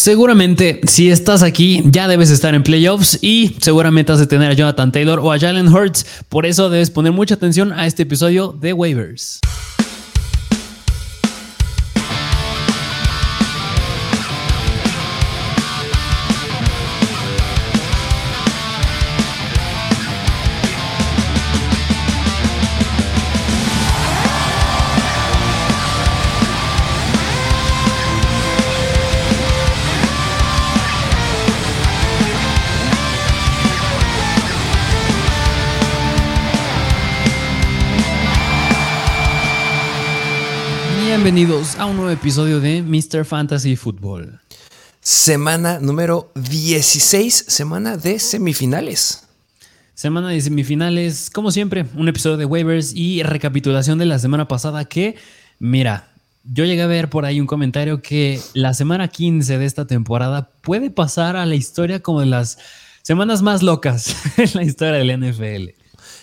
Seguramente, si estás aquí, ya debes estar en playoffs y seguramente has de tener a Jonathan Taylor o a Jalen Hurts. Por eso debes poner mucha atención a este episodio de Waivers. Bienvenidos a un nuevo episodio de Mr. Fantasy Football. Semana número 16, semana de semifinales. Semana de semifinales, como siempre, un episodio de waivers y recapitulación de la semana pasada que, mira, yo llegué a ver por ahí un comentario que la semana 15 de esta temporada puede pasar a la historia como de las semanas más locas en la historia del NFL.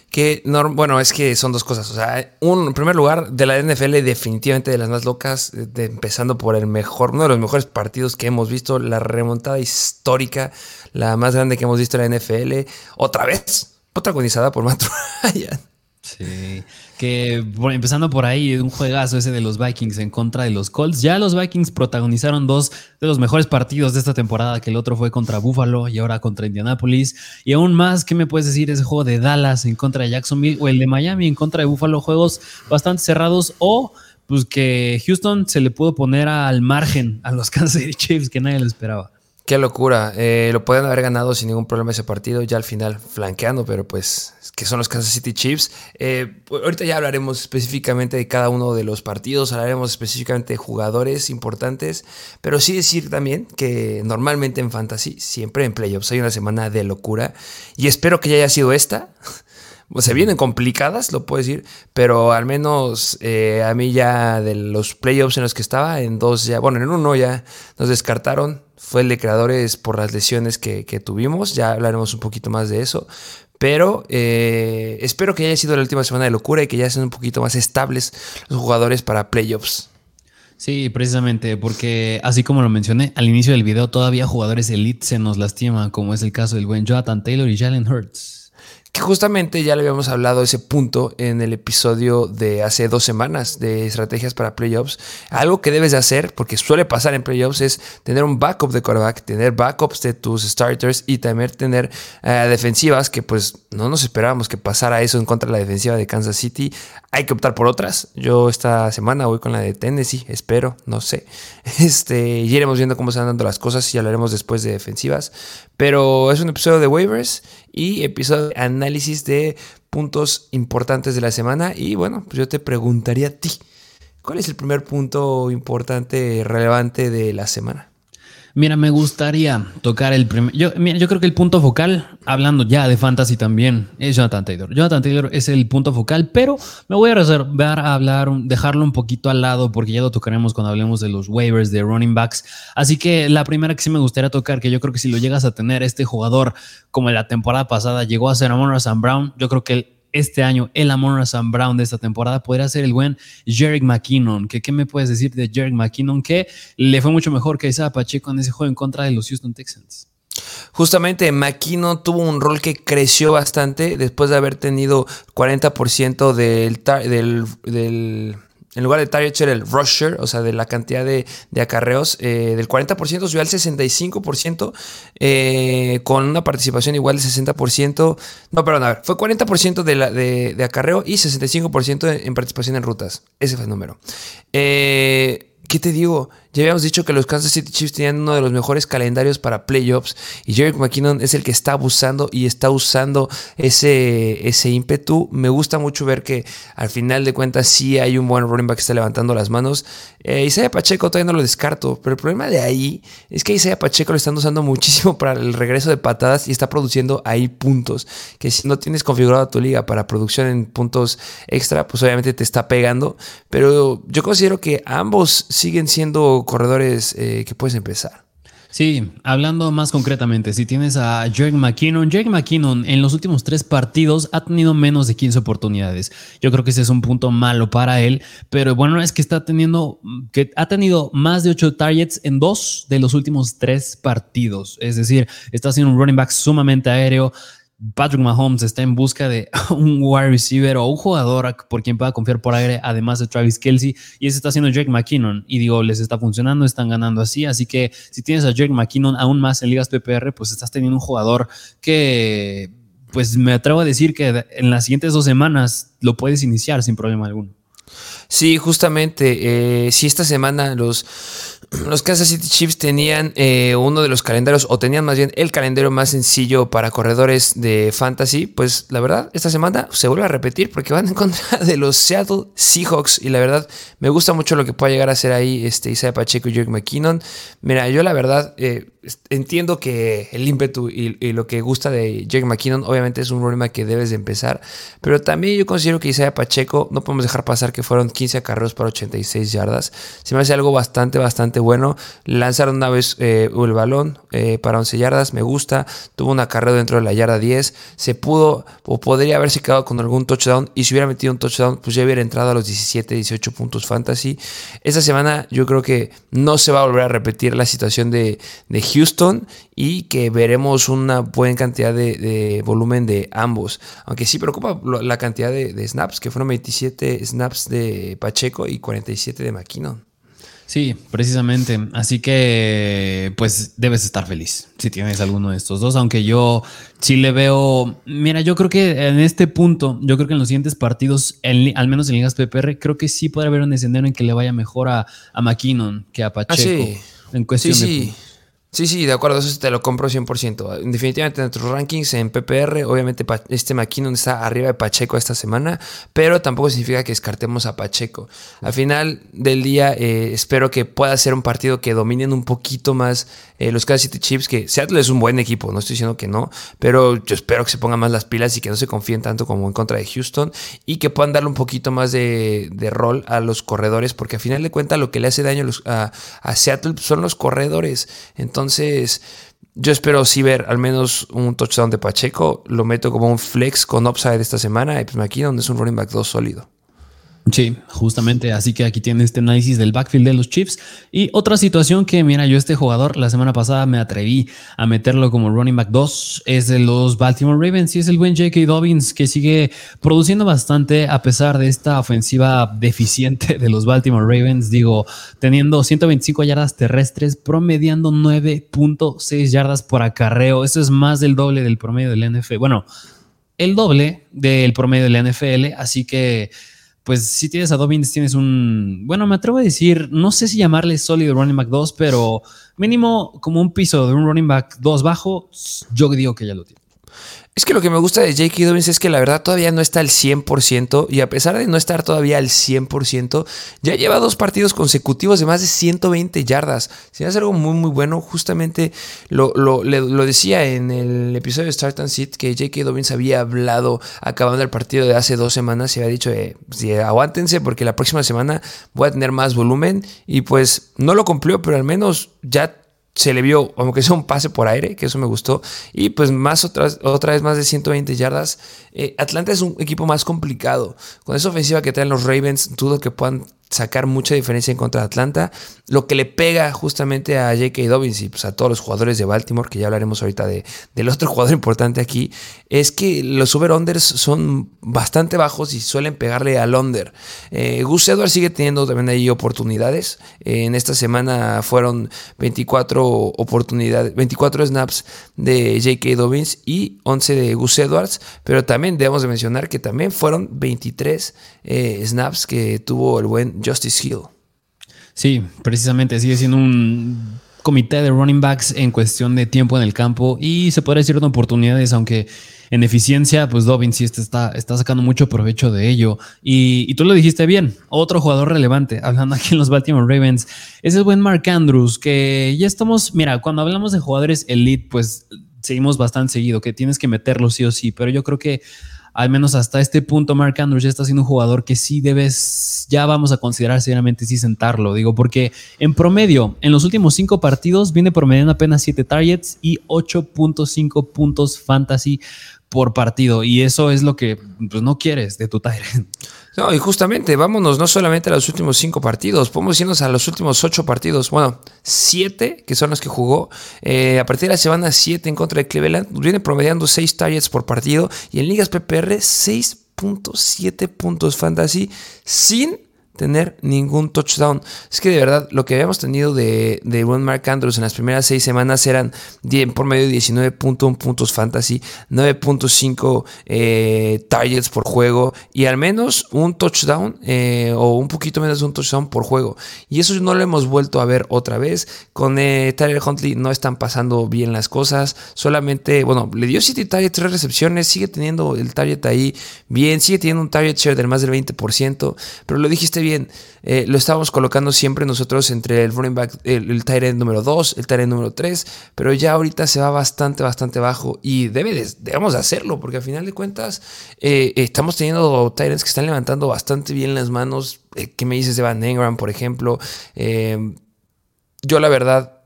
Que, bueno, es que son dos cosas. O sea, un, en primer lugar, de la NFL, definitivamente de las más locas, empezando por el mejor, uno de los mejores partidos que hemos visto, la remontada histórica, la más grande que hemos visto en la NFL, otra vez, protagonizada por Matt Ryan. Sí. Que empezando por ahí, un juegazo ese de los Vikings en contra de los Colts. Ya los Vikings protagonizaron dos de los mejores partidos de esta temporada, que el otro fue contra Buffalo y ahora contra Indianapolis. Y aún más, ¿qué me puedes decir? Ese juego de Dallas en contra de Jacksonville o el de Miami en contra de Buffalo, juegos bastante cerrados o pues que Houston se le pudo poner al margen a los Kansas City Chiefs que nadie lo esperaba. Qué locura. Eh, lo pueden haber ganado sin ningún problema ese partido, ya al final flanqueando, pero pues que son los Kansas City Chiefs. Eh, ahorita ya hablaremos específicamente de cada uno de los partidos, hablaremos específicamente de jugadores importantes, pero sí decir también que normalmente en Fantasy, siempre en playoffs, hay una semana de locura y espero que ya haya sido esta. se vienen complicadas, lo puedo decir, pero al menos eh, a mí ya de los playoffs en los que estaba, en dos ya, bueno, en uno ya nos descartaron, fue el de creadores por las lesiones que, tuvimos, ya hablaremos un poquito más de eso, pero eh, espero que haya sido la última semana de locura y que ya sean un poquito más estables los jugadores para playoffs. Sí, precisamente, porque así como lo mencioné al inicio del video, todavía jugadores elite se nos lastiman, como es el caso del buen Jonathan Taylor y Jalen Hurts justamente ya le habíamos hablado ese punto en el episodio de hace dos semanas de estrategias para playoffs. Algo que debes de hacer, porque suele pasar en playoffs, es tener un backup de quarterback, tener backups de tus starters y también tener eh, defensivas que pues no nos esperábamos que pasara eso en contra de la defensiva de Kansas City. Hay que optar por otras. Yo esta semana voy con la de Tennessee, espero, no sé. Este, y iremos viendo cómo se van dando las cosas y hablaremos después de defensivas. Pero es un episodio de waivers y episodio de análisis de puntos importantes de la semana. Y bueno, pues yo te preguntaría a ti, ¿cuál es el primer punto importante, relevante de la semana? Mira, me gustaría tocar el primer. Yo, yo creo que el punto focal, hablando ya de fantasy también, es Jonathan Taylor. Jonathan Taylor es el punto focal, pero me voy a reservar a hablar, dejarlo un poquito al lado, porque ya lo tocaremos cuando hablemos de los waivers de running backs. Así que la primera que sí me gustaría tocar, que yo creo que si lo llegas a tener, este jugador, como en la temporada pasada, llegó a ser Amon Brown, yo creo que él este año el Amon Sam Brown de esta temporada podría ser el buen Jerick McKinnon. ¿Qué, ¿Qué me puedes decir de Jerick McKinnon? Que le fue mucho mejor que Isaiah Pacheco en ese juego en contra de los Houston Texans. Justamente McKinnon tuvo un rol que creció bastante después de haber tenido 40% del, del, del en lugar de target share, el rusher, o sea, de la cantidad de, acarreos, eh, del 40% subió al 65%, eh, con una participación igual del 60%. No, perdón, a ver, fue 40% de, la, de, de, acarreo y 65% en participación en rutas. Ese fue el número. Eh, ¿Qué te digo? Ya habíamos dicho que los Kansas City Chiefs tenían uno de los mejores calendarios para playoffs y Jerry McKinnon es el que está abusando y está usando ese, ese ímpetu. Me gusta mucho ver que al final de cuentas sí hay un buen running back que está levantando las manos. Eh, Isaiah Pacheco todavía no lo descarto, pero el problema de ahí es que Isaiah Pacheco lo están usando muchísimo para el regreso de patadas y está produciendo ahí puntos. Que si no tienes configurada tu liga para producción en puntos extra, pues obviamente te está pegando. Pero yo considero que ambos siguen siendo corredores eh, que puedes empezar. Sí, hablando más concretamente, si tienes a Jake McKinnon, Jake McKinnon en los últimos tres partidos ha tenido menos de 15 oportunidades. Yo creo que ese es un punto malo para él, pero bueno, es que está teniendo, que ha tenido más de 8 targets en dos de los últimos tres partidos. Es decir, está siendo un running back sumamente aéreo. Patrick Mahomes está en busca de un wide receiver o un jugador por quien pueda confiar por aire, además de Travis Kelsey, y ese está haciendo Jake McKinnon. Y digo, les está funcionando, están ganando así. Así que si tienes a Jake McKinnon aún más en ligas PPR, pues estás teniendo un jugador que, pues me atrevo a decir que en las siguientes dos semanas lo puedes iniciar sin problema alguno. Sí, justamente, eh, si esta semana los los Kansas City Chiefs tenían eh, uno de los calendarios, o tenían más bien el calendario más sencillo para corredores de fantasy. Pues la verdad, esta semana se vuelve a repetir porque van en contra de los Seattle Seahawks. Y la verdad, me gusta mucho lo que pueda llegar a hacer ahí este Isaiah Pacheco y Jake McKinnon. Mira, yo la verdad eh, entiendo que el ímpetu y, lo que gusta de Jake McKinnon, obviamente es un problema que debes de empezar. Pero también yo considero que Isaiah Pacheco, no podemos dejar pasar que fueron 15 carreros para 86 yardas. Se me hace algo bastante, bastante bueno. Lanzaron una vez eh, el balón eh, para 11 yardas, me gusta. Tuvo una carrera dentro de la yarda 10. Se pudo o podría haberse quedado con algún touchdown. Y si hubiera metido un touchdown, pues ya hubiera entrado a los 17, 18 puntos fantasy. Esta semana yo creo que no se va a volver a repetir la situación de, Houston y que veremos una buena cantidad de, volumen de ambos. Aunque sí preocupa la cantidad de snaps, que fueron 27 snaps de Pacheco y 47 de McKinnon. Sí, precisamente. Así que, pues debes estar feliz si tienes alguno de estos dos. Aunque yo sí le veo. Mira, yo creo que en este punto, yo creo que en los siguientes partidos, al menos en Ligas PPR, creo que sí puede haber un escenario en que le vaya mejor a, a McKinnon que a ah, Pacheco. En cuestión sí, Sí, sí, de acuerdo, eso te lo compro 100%. Definitivamente en nuestros rankings en PPR, obviamente este McKinnon está arriba de Pacheco esta semana, pero tampoco significa que descartemos a Pacheco. Al final del día, eh, espero que pueda ser un partido que dominen un poquito más eh, los Kansas City Chiefs, que Seattle es un buen equipo, no estoy diciendo que no, pero yo espero que se pongan más las pilas y que no se confíen tanto como en contra de Houston y que puedan darle un poquito más de, rol a los corredores, porque al final de cuentas lo que le hace daño a, a Seattle son los corredores. Entonces, entonces, yo espero sí ver al menos un touchdown de Pacheco. Lo meto como un flex con upside esta semana. Y pues donde es un running back 2 sólido. Sí, justamente. Así que aquí tiene este análisis del backfield de los Chiefs. Y otra situación que, mira, yo este jugador la semana pasada me atreví a meterlo como running back 2 es de los Baltimore Ravens y es el buen J.K. Dobbins que sigue produciendo bastante a pesar de esta ofensiva deficiente de los Baltimore Ravens. Digo, teniendo 125 yardas terrestres, promediando 9.6 yardas por acarreo. Eso es más del doble del promedio del NFL. Bueno, el doble del promedio del NFL. Así que pues si tienes a Dobbins, tienes un, bueno, me atrevo a decir, no sé si llamarle sólido running back 2, pero mínimo como un piso de un running back 2 bajo, yo digo que ya lo tiene. Es que lo que me gusta de J.K. Dobbins es que la verdad todavía no está al 100% y a pesar de no estar todavía al 100%, ya lleva dos partidos consecutivos de más de 120 yardas. Si es algo muy muy bueno, justamente lo, lo, decía en el episodio de Start and Sit que J.K. Dobbins había hablado acabando el partido de hace dos semanas y había dicho, eh, aguántense porque la próxima semana voy a tener más volumen y pues no lo cumplió, pero al menos ya se le vio, aunque sea un pase por aire, que eso me gustó. Y pues más otra vez más de 120 yardas. Eh, Atlanta es un equipo más complicado. Con esa ofensiva que traen los Ravens, dudo que puedan sacar mucha diferencia en contra de Atlanta. Lo que le pega justamente a J.K. Dobbins y pues, a todos los jugadores de Baltimore, que ya hablaremos ahorita de, del otro jugador importante aquí, es que los over-unders son bastante bajos y suelen pegarle al under. Eh, Gus Edwards sigue teniendo también ahí oportunidades. Eh, en esta semana fueron 24 oportunidades, 24 snaps de J.K. Dobbins y 11 de Gus Edwards, pero también debemos de mencionar que también fueron 23 eh, snaps que tuvo el buen Justice Hill. Sí, precisamente sigue siendo un comité de running backs en cuestión de tiempo en el campo y se puede decir de oportunidades, aunque en eficiencia, pues Dobbins sí está, está sacando mucho provecho de ello. Y, tú lo dijiste bien, otro jugador relevante, hablando aquí en los Baltimore Ravens, es el buen Mark Andrews, que ya estamos, mira, cuando hablamos de jugadores elite, pues seguimos bastante seguido, que tienes que meterlo sí o sí, pero yo creo que al menos hasta este punto Mark Andrews ya está siendo un jugador que sí debes, ya vamos a considerar seriamente sí sentarlo, digo, porque en promedio, en los últimos cinco partidos viene promediando apenas 7 targets y 8.5 puntos fantasy por partido. Y eso es lo que pues, no quieres de tu Tyrant. No, y justamente, vámonos no solamente a los últimos cinco partidos, podemos irnos a los últimos ocho partidos. Bueno, siete, que son los que jugó. Eh, a partir de la semana 7 en contra de Cleveland, viene promediando seis targets por partido. Y en ligas PPR, 6.7 puntos fantasy sin tener ningún touchdown. Es que de verdad lo que habíamos tenido de, de buen Mark Andrews en las primeras seis semanas eran por medio de 19.1 puntos fantasy, 9.5 eh, targets por juego y al menos un touchdown eh, o un poquito menos de un touchdown por juego. Y eso no lo hemos vuelto a ver otra vez. Con eh, Tyler Huntley no están pasando bien las cosas. Solamente, bueno, le dio 7 targets, 3 recepciones, sigue teniendo el target ahí bien, sigue teniendo un target share del más del 20%, pero lo dijiste bien Eh, lo estábamos colocando siempre nosotros entre el running back, el, el número 2, el tight número 3, pero ya ahorita se va bastante, bastante bajo y debe debemos hacerlo porque al final de cuentas eh, estamos teniendo tight que están levantando bastante bien las manos. Eh, ¿Qué me dices de Van Engram, por ejemplo? yo la verdad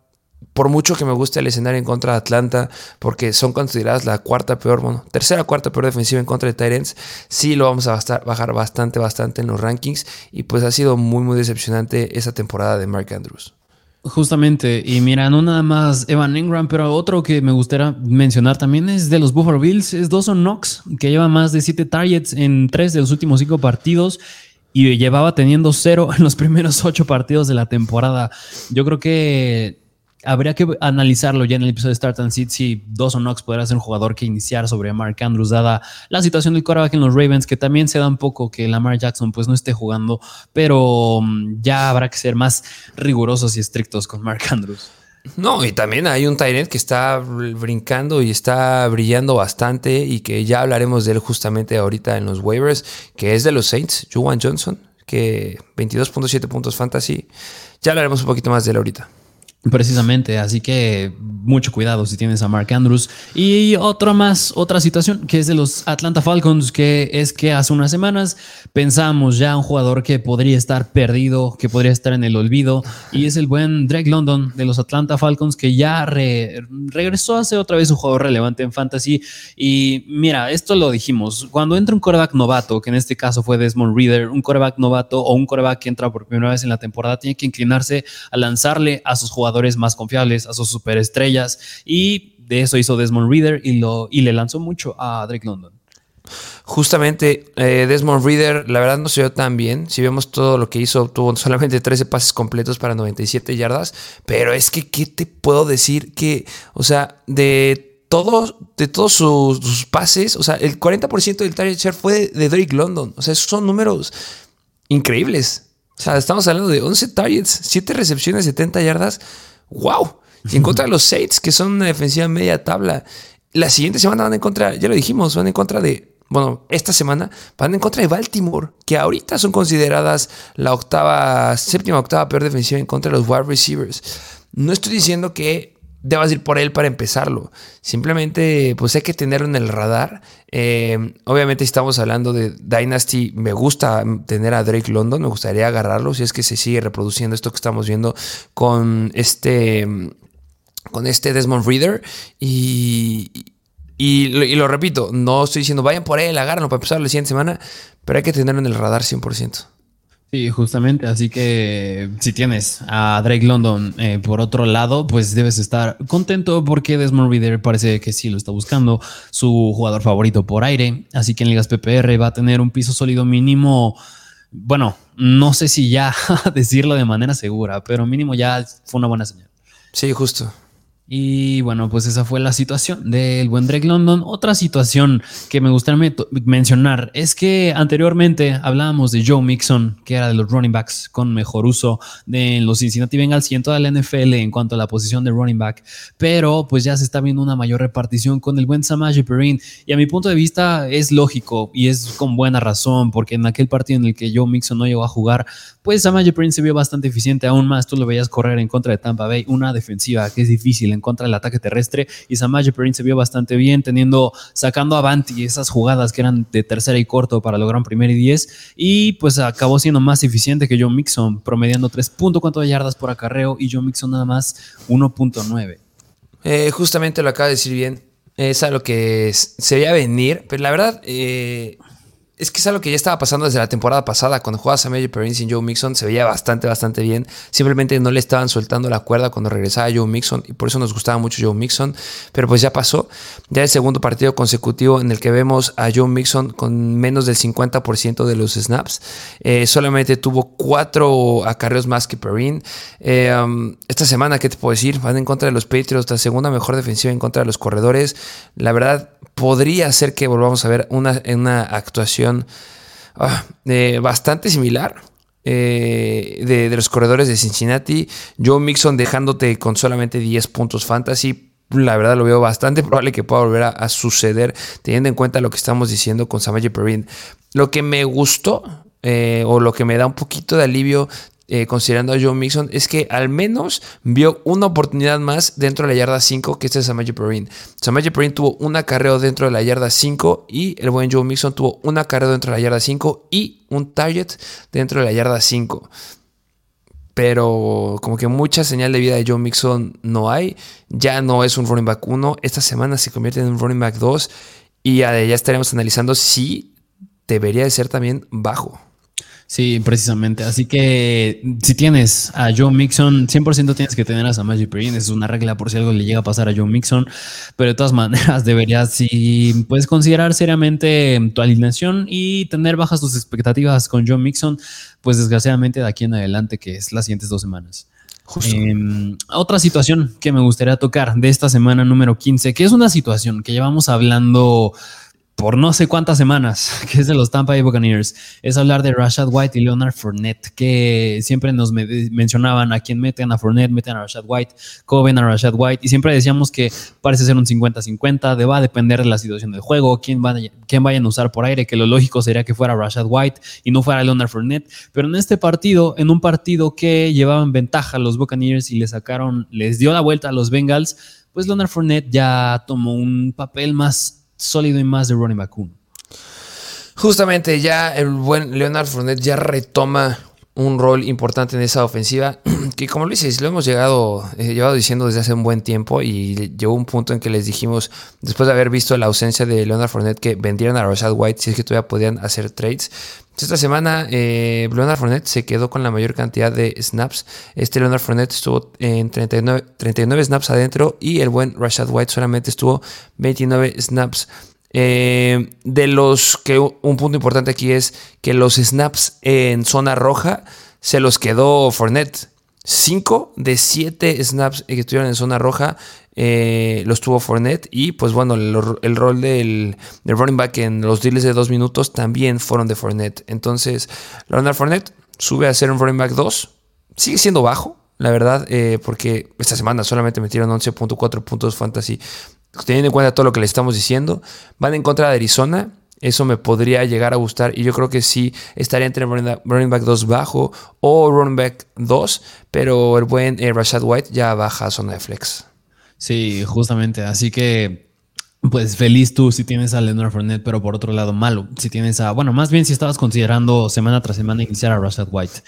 por mucho que me guste el escenario en contra de Atlanta, porque son consideradas la cuarta peor, bueno, tercera cuarta peor defensiva en contra de Titans, sí lo vamos a bajar bastante, bastante en los rankings. Y pues ha sido muy, muy decepcionante esa temporada de Mark Andrews. Justamente, y mira, no nada más Evan Ingram, pero otro que me gustaría mencionar también es de los Buffalo Bills, es Dawson Knox, que lleva más de siete targets en tres de los últimos cinco partidos y llevaba teniendo cero en los primeros ocho partidos de la temporada. Yo creo que habría que analizarlo ya en el episodio de Start and Sit si Dawson Knox podrá ser un jugador que iniciar sobre Mark Andrews, dada la situación del quarterback en los Ravens, que también se da un poco que Lamar Jackson pues no esté jugando, pero mm, ya habrá que ser más rigurosos y estrictos con Mark Andrews. No, y también hay un Tyrant que está brincando y está brillando bastante y que ya hablaremos de él justamente ahorita en los waivers, que es de los Saints, Juwan Johnson, que 22.7 puntos fantasy. Ya hablaremos un poquito más de él ahorita. Precisamente, así que mucho cuidado si tienes a Mark Andrews. Y otra más, otra situación que es de los Atlanta Falcons, que es que hace unas semanas pensamos ya un jugador que podría estar perdido, que podría estar en el olvido, y es el buen Drake London de los Atlanta Falcons, que ya regresó a ser otra vez un jugador relevante en fantasy. Y mira, esto lo dijimos, cuando entra un coreback novato, que en este caso fue Desmond Reader, un coreback novato o un coreback que entra por primera vez en la temporada, tiene que inclinarse a lanzarle a sus jugadores más confiables, a sus superestrellas. Y de eso hizo Desmond Reader y, lo, y le lanzó mucho a Drake London. Justamente eh, Desmond Reader, la verdad no se vio tan bien. Si vemos todo lo que hizo, tuvo solamente 13 pases completos para 97 yardas. Pero es que, ¿qué te puedo decir? Que, o sea, de todos, de todos sus, pases, o sea, el 40% del target share fue de, Drake London. O sea, esos son números increíbles. O sea, estamos hablando de 11 targets, 7 recepciones, 70 yardas. ¡Wow! Y en contra de los Saints, que son una defensiva media tabla. La siguiente semana van en contra, ya lo dijimos, van en contra de. Bueno, esta semana van en contra de Baltimore, que ahorita son consideradas la octava, séptima, octava peor defensiva en contra de los wide receivers. No estoy diciendo que debas ir por él para empezarlo. Simplemente, pues hay que tenerlo en el radar. Eh, obviamente, estamos hablando de Dynasty. Me gusta tener a Drake London. Me gustaría agarrarlo si es que se sigue reproduciendo esto que estamos viendo con este, con este Desmond Reader. Y, y, lo, repito, no estoy diciendo vayan por él, agárrenlo para empezar la siguiente semana, pero hay que tenerlo en el radar 100%. Sí, justamente. Así que si tienes a Drake London eh, por otro lado, pues debes estar contento porque Desmond Reader parece que sí lo está buscando, su jugador favorito por aire. Así que en Ligas PPR va a tener un piso sólido mínimo. Bueno, no sé si ya decirlo de manera segura, pero mínimo ya fue una buena señal. Sí, justo. Y bueno, pues esa fue la situación del buen Drake London. Otra situación que me gustaría mencionar es que anteriormente hablábamos de Joe Mixon, que era de los running backs con mejor uso de los Cincinnati Bengals y en toda la NFL en cuanto a la posición de running back. Pero pues ya se está viendo una mayor repartición con el buen Samaje Perrin. Y a mi punto de vista es lógico y es con buena razón, porque en aquel partido en el que Joe Mixon no llegó a jugar, pues Samaje Perrin se vio bastante eficiente. Aún más tú lo veías correr en contra de Tampa Bay, una defensiva que es difícil en contra del ataque terrestre y Samaje Perrin se vio bastante bien, teniendo, sacando avanti esas jugadas que eran de tercera y corto para lograr un primer y 10 y pues acabó siendo más eficiente que Joe Mixon, promediando 3.4 yardas por acarreo y Joe Mixon nada más 1.9. Eh, justamente lo acaba de decir bien. Es a lo que se veía venir, pero la verdad, eh, es que es algo que ya estaba pasando desde la temporada pasada. Cuando jugaba Samuel Perrin sin Joe Mixon, se veía bastante, bastante bien. Simplemente no le estaban soltando la cuerda cuando regresaba Joe Mixon y por eso nos gustaba mucho Joe Mixon. Pero pues ya pasó. Ya el segundo partido consecutivo en el que vemos a Joe Mixon con menos del 50% de los snaps. Eh, solamente tuvo cuatro acarreos más que Perrin. Eh, um, esta semana, ¿qué te puedo decir? Van en contra de los Patriots, la segunda mejor defensiva en contra de los corredores. La verdad, podría ser que volvamos a ver una, una actuación ah, bastante similar. Eh, de, los corredores de Cincinnati. Joe Mixon dejándote con solamente 10 puntos fantasy. La verdad lo veo bastante probable que pueda volver a, suceder teniendo en cuenta lo que estamos diciendo con Samaje Perrin. Lo que me gustó eh, o lo que me da un poquito de alivio eh, considerando a Joe Mixon, es que al menos vio una oportunidad más dentro de la yarda 5 que este es Samaje Perrin. Samaje Perrin tuvo un acarreo dentro de la yarda 5 y el buen Joe Mixon tuvo un acarreo dentro de la yarda 5 y un target dentro de la yarda 5 pero como que mucha señal de vida de Joe Mixon no hay. Ya no es un running back 1. Esta semana se convierte en un running back 2 y ya, estaremos analizando si debería de ser también bajo. Sí, precisamente. Así que si tienes a Joe Mixon, 100% tienes que tener a Samaji Perrin. Es una regla por si algo le llega a pasar a Joe Mixon. Pero de todas maneras, deberías, si puedes considerar seriamente tu alineación y tener bajas tus expectativas con Joe Mixon, pues desgraciadamente de aquí en adelante, que es las siguientes dos semanas. Em, otra situación que me gustaría tocar de esta semana número 15, que es una situación que llevamos hablando por no sé cuántas semanas, que es de los Tampa Bay Buccaneers, es hablar de Rashad White y Leonard Fournette, que siempre nos mencionaban a quién meten a Fournette, meten a Rashad White, cómo ven a Rashad White, y siempre decíamos que parece ser un 50-50, de va a depender de la situación del juego, quién, quién vayan a usar por aire, que lo lógico sería que fuera Rashad White y no fuera Leonard Fournette, pero en este partido, en un partido que llevaban ventaja los Buccaneers y le sacaron, les dio la vuelta a los Bengals, pues Leonard Fournette ya tomó un papel más sólido y más de Ronnie McCoon. Justamente ya el buen Leonard Fournette ya retoma un rol importante en esa ofensiva que como lo dices, lo hemos llegado, eh, llevado diciendo desde hace un buen tiempo y llegó un punto en que les dijimos, después de haber visto la ausencia de Leonard Fournette, que vendieran a Rashad White si es que todavía podían hacer trades. Esta semana eh, Leonard Fournette se quedó con la mayor cantidad de snaps. Este Leonard Fournette estuvo en 39, 39 snaps adentro y el buen Rashad White solamente estuvo 29 snaps. Eh, de los que un punto importante aquí es que los snaps en zona roja se los quedó Fournette. 5 de 7 snaps que estuvieron en zona roja eh, los tuvo Fournette. Y pues bueno, el, rol del, running back en los deals de 2 minutos también fueron de Fournette. Entonces, Leonard Fournette sube a ser un running back 2. Sigue siendo bajo, la verdad, eh, porque esta semana solamente metieron 11.4 puntos fantasy. Teniendo en cuenta todo lo que le estamos diciendo, van en contra de Arizona. Eso me podría llegar a gustar y yo creo que sí estaría entre running back 2 bajo o running back 2, pero el buen eh, Rashad White ya baja a zona de flex. Sí, justamente. Así que pues feliz tú si tienes a Leonard Fournette, pero por otro lado malo. Si tienes a, bueno, más bien si estabas considerando semana tras semana iniciar a Rashad White.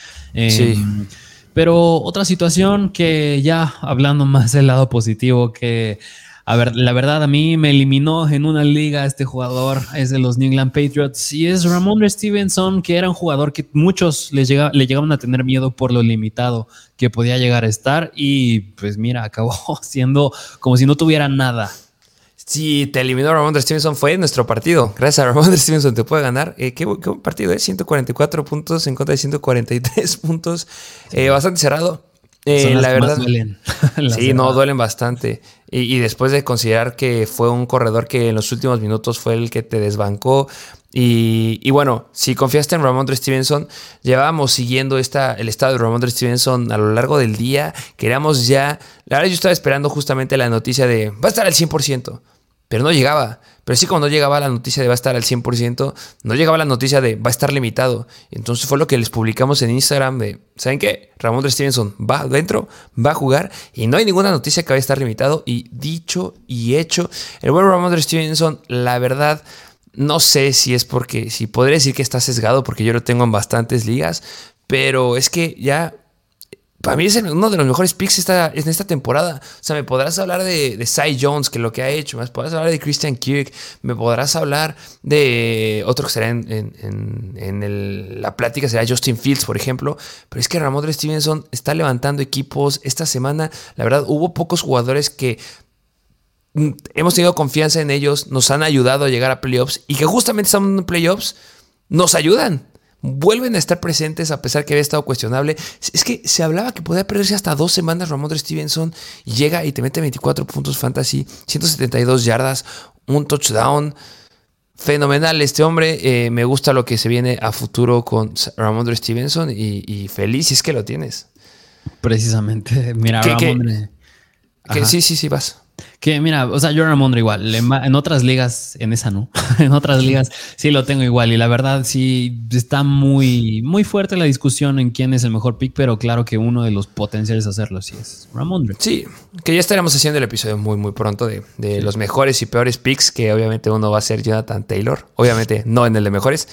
sí. Em, pero otra situación que ya hablando más del lado positivo que a ver, la verdad, a mí me eliminó en una liga este jugador, es de los New England Patriots, y es Ramon Stevenson, que era un jugador que muchos le, le llegaban a tener miedo por lo limitado que podía llegar a estar, y pues mira, acabó siendo como si no tuviera nada. Si te eliminó Ramon Stevenson, fue nuestro partido. Gracias a Ramon Stevenson te puede ganar. Eh, ¿qué, buen partido, ¿eh? 144 puntos en contra de 143 puntos. Eh, bastante cerrado. Eh, la verdad, duelen. sí, no, duelen bastante. Y, después de considerar que fue un corredor que en los últimos minutos fue el que te desbancó. Y, bueno, si confiaste en Ramondre Stevenson, llevábamos siguiendo esta, el estado de Ramondre Stevenson a lo largo del día. Queríamos ya. La verdad, yo estaba esperando justamente la noticia de va a estar al 100%. pero no llegaba. Pero sí, no llegaba la noticia de va a estar al 100%, no llegaba la noticia de va a estar limitado. Entonces fue lo que les publicamos en Instagram de, ¿saben qué? Ramón Stevenson va adentro, va a jugar y no hay ninguna noticia que vaya a estar limitado. Y dicho y hecho, el buen Ramón Stevenson, la verdad, no sé si es porque, si podría decir que está sesgado porque yo lo tengo en bastantes ligas, pero es que ya para mí es uno de los mejores picks en esta temporada. O sea, me podrás hablar de, de Cy Jones, que lo que ha hecho, me podrás hablar de Christian Kirk, me podrás hablar de otro que será en, la plática, será Justin Fields, por ejemplo. Pero es que Ramondre Stevenson está levantando equipos. Esta semana, la verdad, hubo pocos jugadores que mm, hemos tenido confianza en ellos, nos han ayudado a llegar a playoffs y que justamente estamos en playoffs, nos ayudan vuelven a estar presentes a pesar que había estado cuestionable. Es que se hablaba que podía perderse hasta dos semanas Ramondre Stevenson y llega y te mete 24 puntos fantasy, 172 yardas, un touchdown. Fenomenal este hombre, eh, me gusta lo que se viene a futuro con Ramondre Stevenson y, feliz si es que lo tienes. Precisamente, mira, Ramondre. sí, sí, sí, vas. Que mira, o sea, yo Ramondre igual. En otras ligas, en esa no. en otras ligas sí lo tengo igual. Y la verdad, sí está muy, muy fuerte la discusión en quién es el mejor pick, pero claro que uno de los potenciales hacerlo sí es Ramondre. Sí, que ya estaremos haciendo el episodio muy, muy pronto de, de los mejores y peores picks, que obviamente uno va a ser Jonathan Taylor. Obviamente no en el de mejores.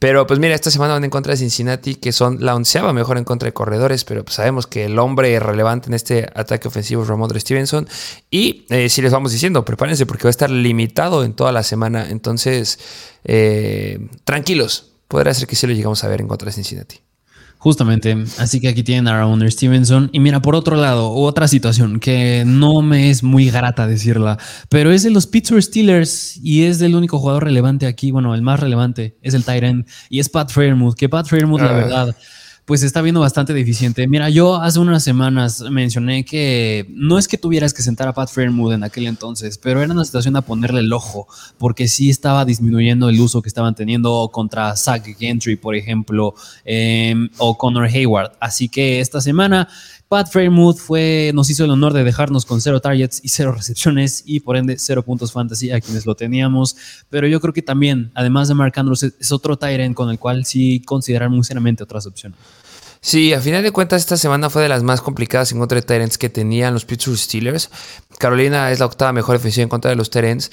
Pero pues mira, esta semana van en contra de Cincinnati, que son la onceava mejor en contra de corredores, pero pues sabemos que el hombre relevante en este ataque ofensivo es Ramondre Stevenson. Y eh, si les vamos diciendo, prepárense porque va a estar limitado en toda la semana. Entonces, eh, tranquilos, podrá ser que sí lo llegamos a ver en contra de Cincinnati. Justamente, así que aquí tienen a Ramondre Stevenson. Y mira, por otro lado, otra situación que no me es muy grata decirla, pero es de los Pittsburgh Steelers y es del único jugador relevante aquí, bueno, el más relevante es el Tyrant y es Pat Fairmouth, que Pat Fairmouth, la ah. verdad, pues está viendo bastante deficiente. Mira, yo hace unas semanas mencioné que no es que tuvieras que sentar a Pat Fairmouth en aquel entonces, pero era una situación a ponerle el ojo, porque sí estaba disminuyendo el uso que estaban teniendo contra Zach Gentry, por ejemplo, em, o Connor Hayward. Así que esta semana Pat Fairmouth fue, nos hizo el honor de dejarnos con cero targets y cero recepciones y por ende cero puntos fantasy a quienes lo teníamos. Pero yo creo que también, además de Mark Andrews, es otro Tyrant con el cual sí considerar muy seriamente otras opciones. Sí, a final de cuentas esta semana fue de las más complicadas en contra de Tyrants que tenían los Pittsburgh Steelers. Carolina es la octava mejor defensiva en contra de los Tyrants.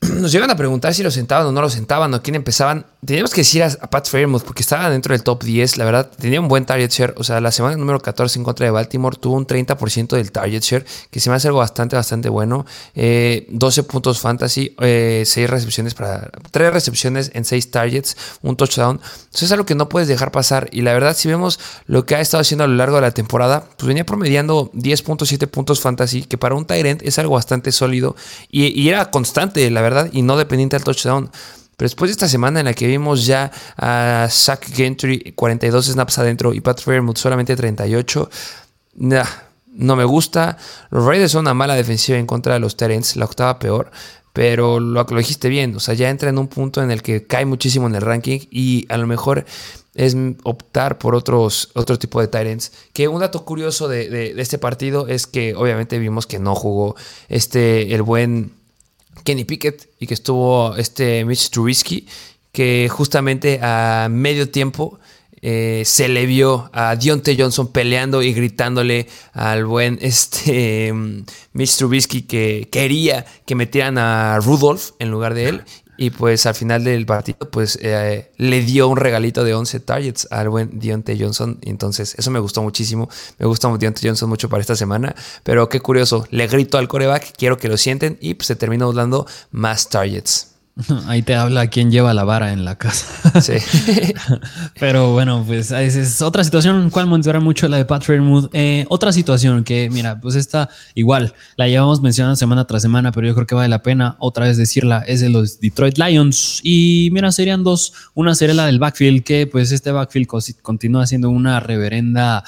nos llegan a preguntar si lo sentaban o no lo sentaban o quién empezaban. Teníamos que decir a, Pat Fairmouth porque estaba dentro del top 10. La verdad, tenía un buen target share. O sea, la semana número 14 en contra de Baltimore tuvo un 30% del target share, que se me hace algo bastante, bastante bueno. 12 eh, puntos fantasy, 6 eh, recepciones para 3 recepciones en 6 targets, un touchdown. Eso es algo que no puedes dejar pasar. Y la verdad, si vemos lo que ha estado haciendo a lo largo de la temporada, pues venía promediando 10.7 puntos fantasy, que para un Tyrant es algo bastante sólido y era constante, la verdad y no dependiente del touchdown. Pero después de esta semana en la que vimos ya a Zach Gentry 42 snaps adentro y Pat Fairmouth solamente 38, no me gusta. Los Raiders son una mala defensiva en contra de los Terrence, la octava peor. Pero lo, lo dijiste bien, o sea, ya entra en un punto en el que cae muchísimo en el ranking y a lo mejor es optar por otros, otro tipo de Tyrants. Que un dato curioso de, de, este partido es que obviamente vimos que no jugó este, el buen Kenny Pickett y que estuvo este Mitch Trubisky, que justamente a medio tiempo eh, se le vio a Dionte Johnson peleando y gritándole al buen este, Mitch Trubisky que quería que metieran a Rudolph en lugar de él y pues al final del partido, pues eh, le dio un regalito de 11 targets al buen Deontay Johnson. Entonces, eso me gustó muchísimo. Me gusta Deontay Johnson mucho para esta semana. Pero qué curioso, le grito al coreback, quiero que lo sienten y pues, se terminó dando más targets. Ahí te habla quien lleva la vara en la casa. Sí. Pero bueno, pues es otra situación cual monitorear mucho la de Pat Fairmouth. Eh, otra situación que, mira, pues esta igual la llevamos mencionando semana tras semana, pero yo creo que vale la pena otra vez decirla. Es de los Detroit Lions. Y mira, serían dos. Una sería la del backfield, que pues este backfield continúa siendo una reverenda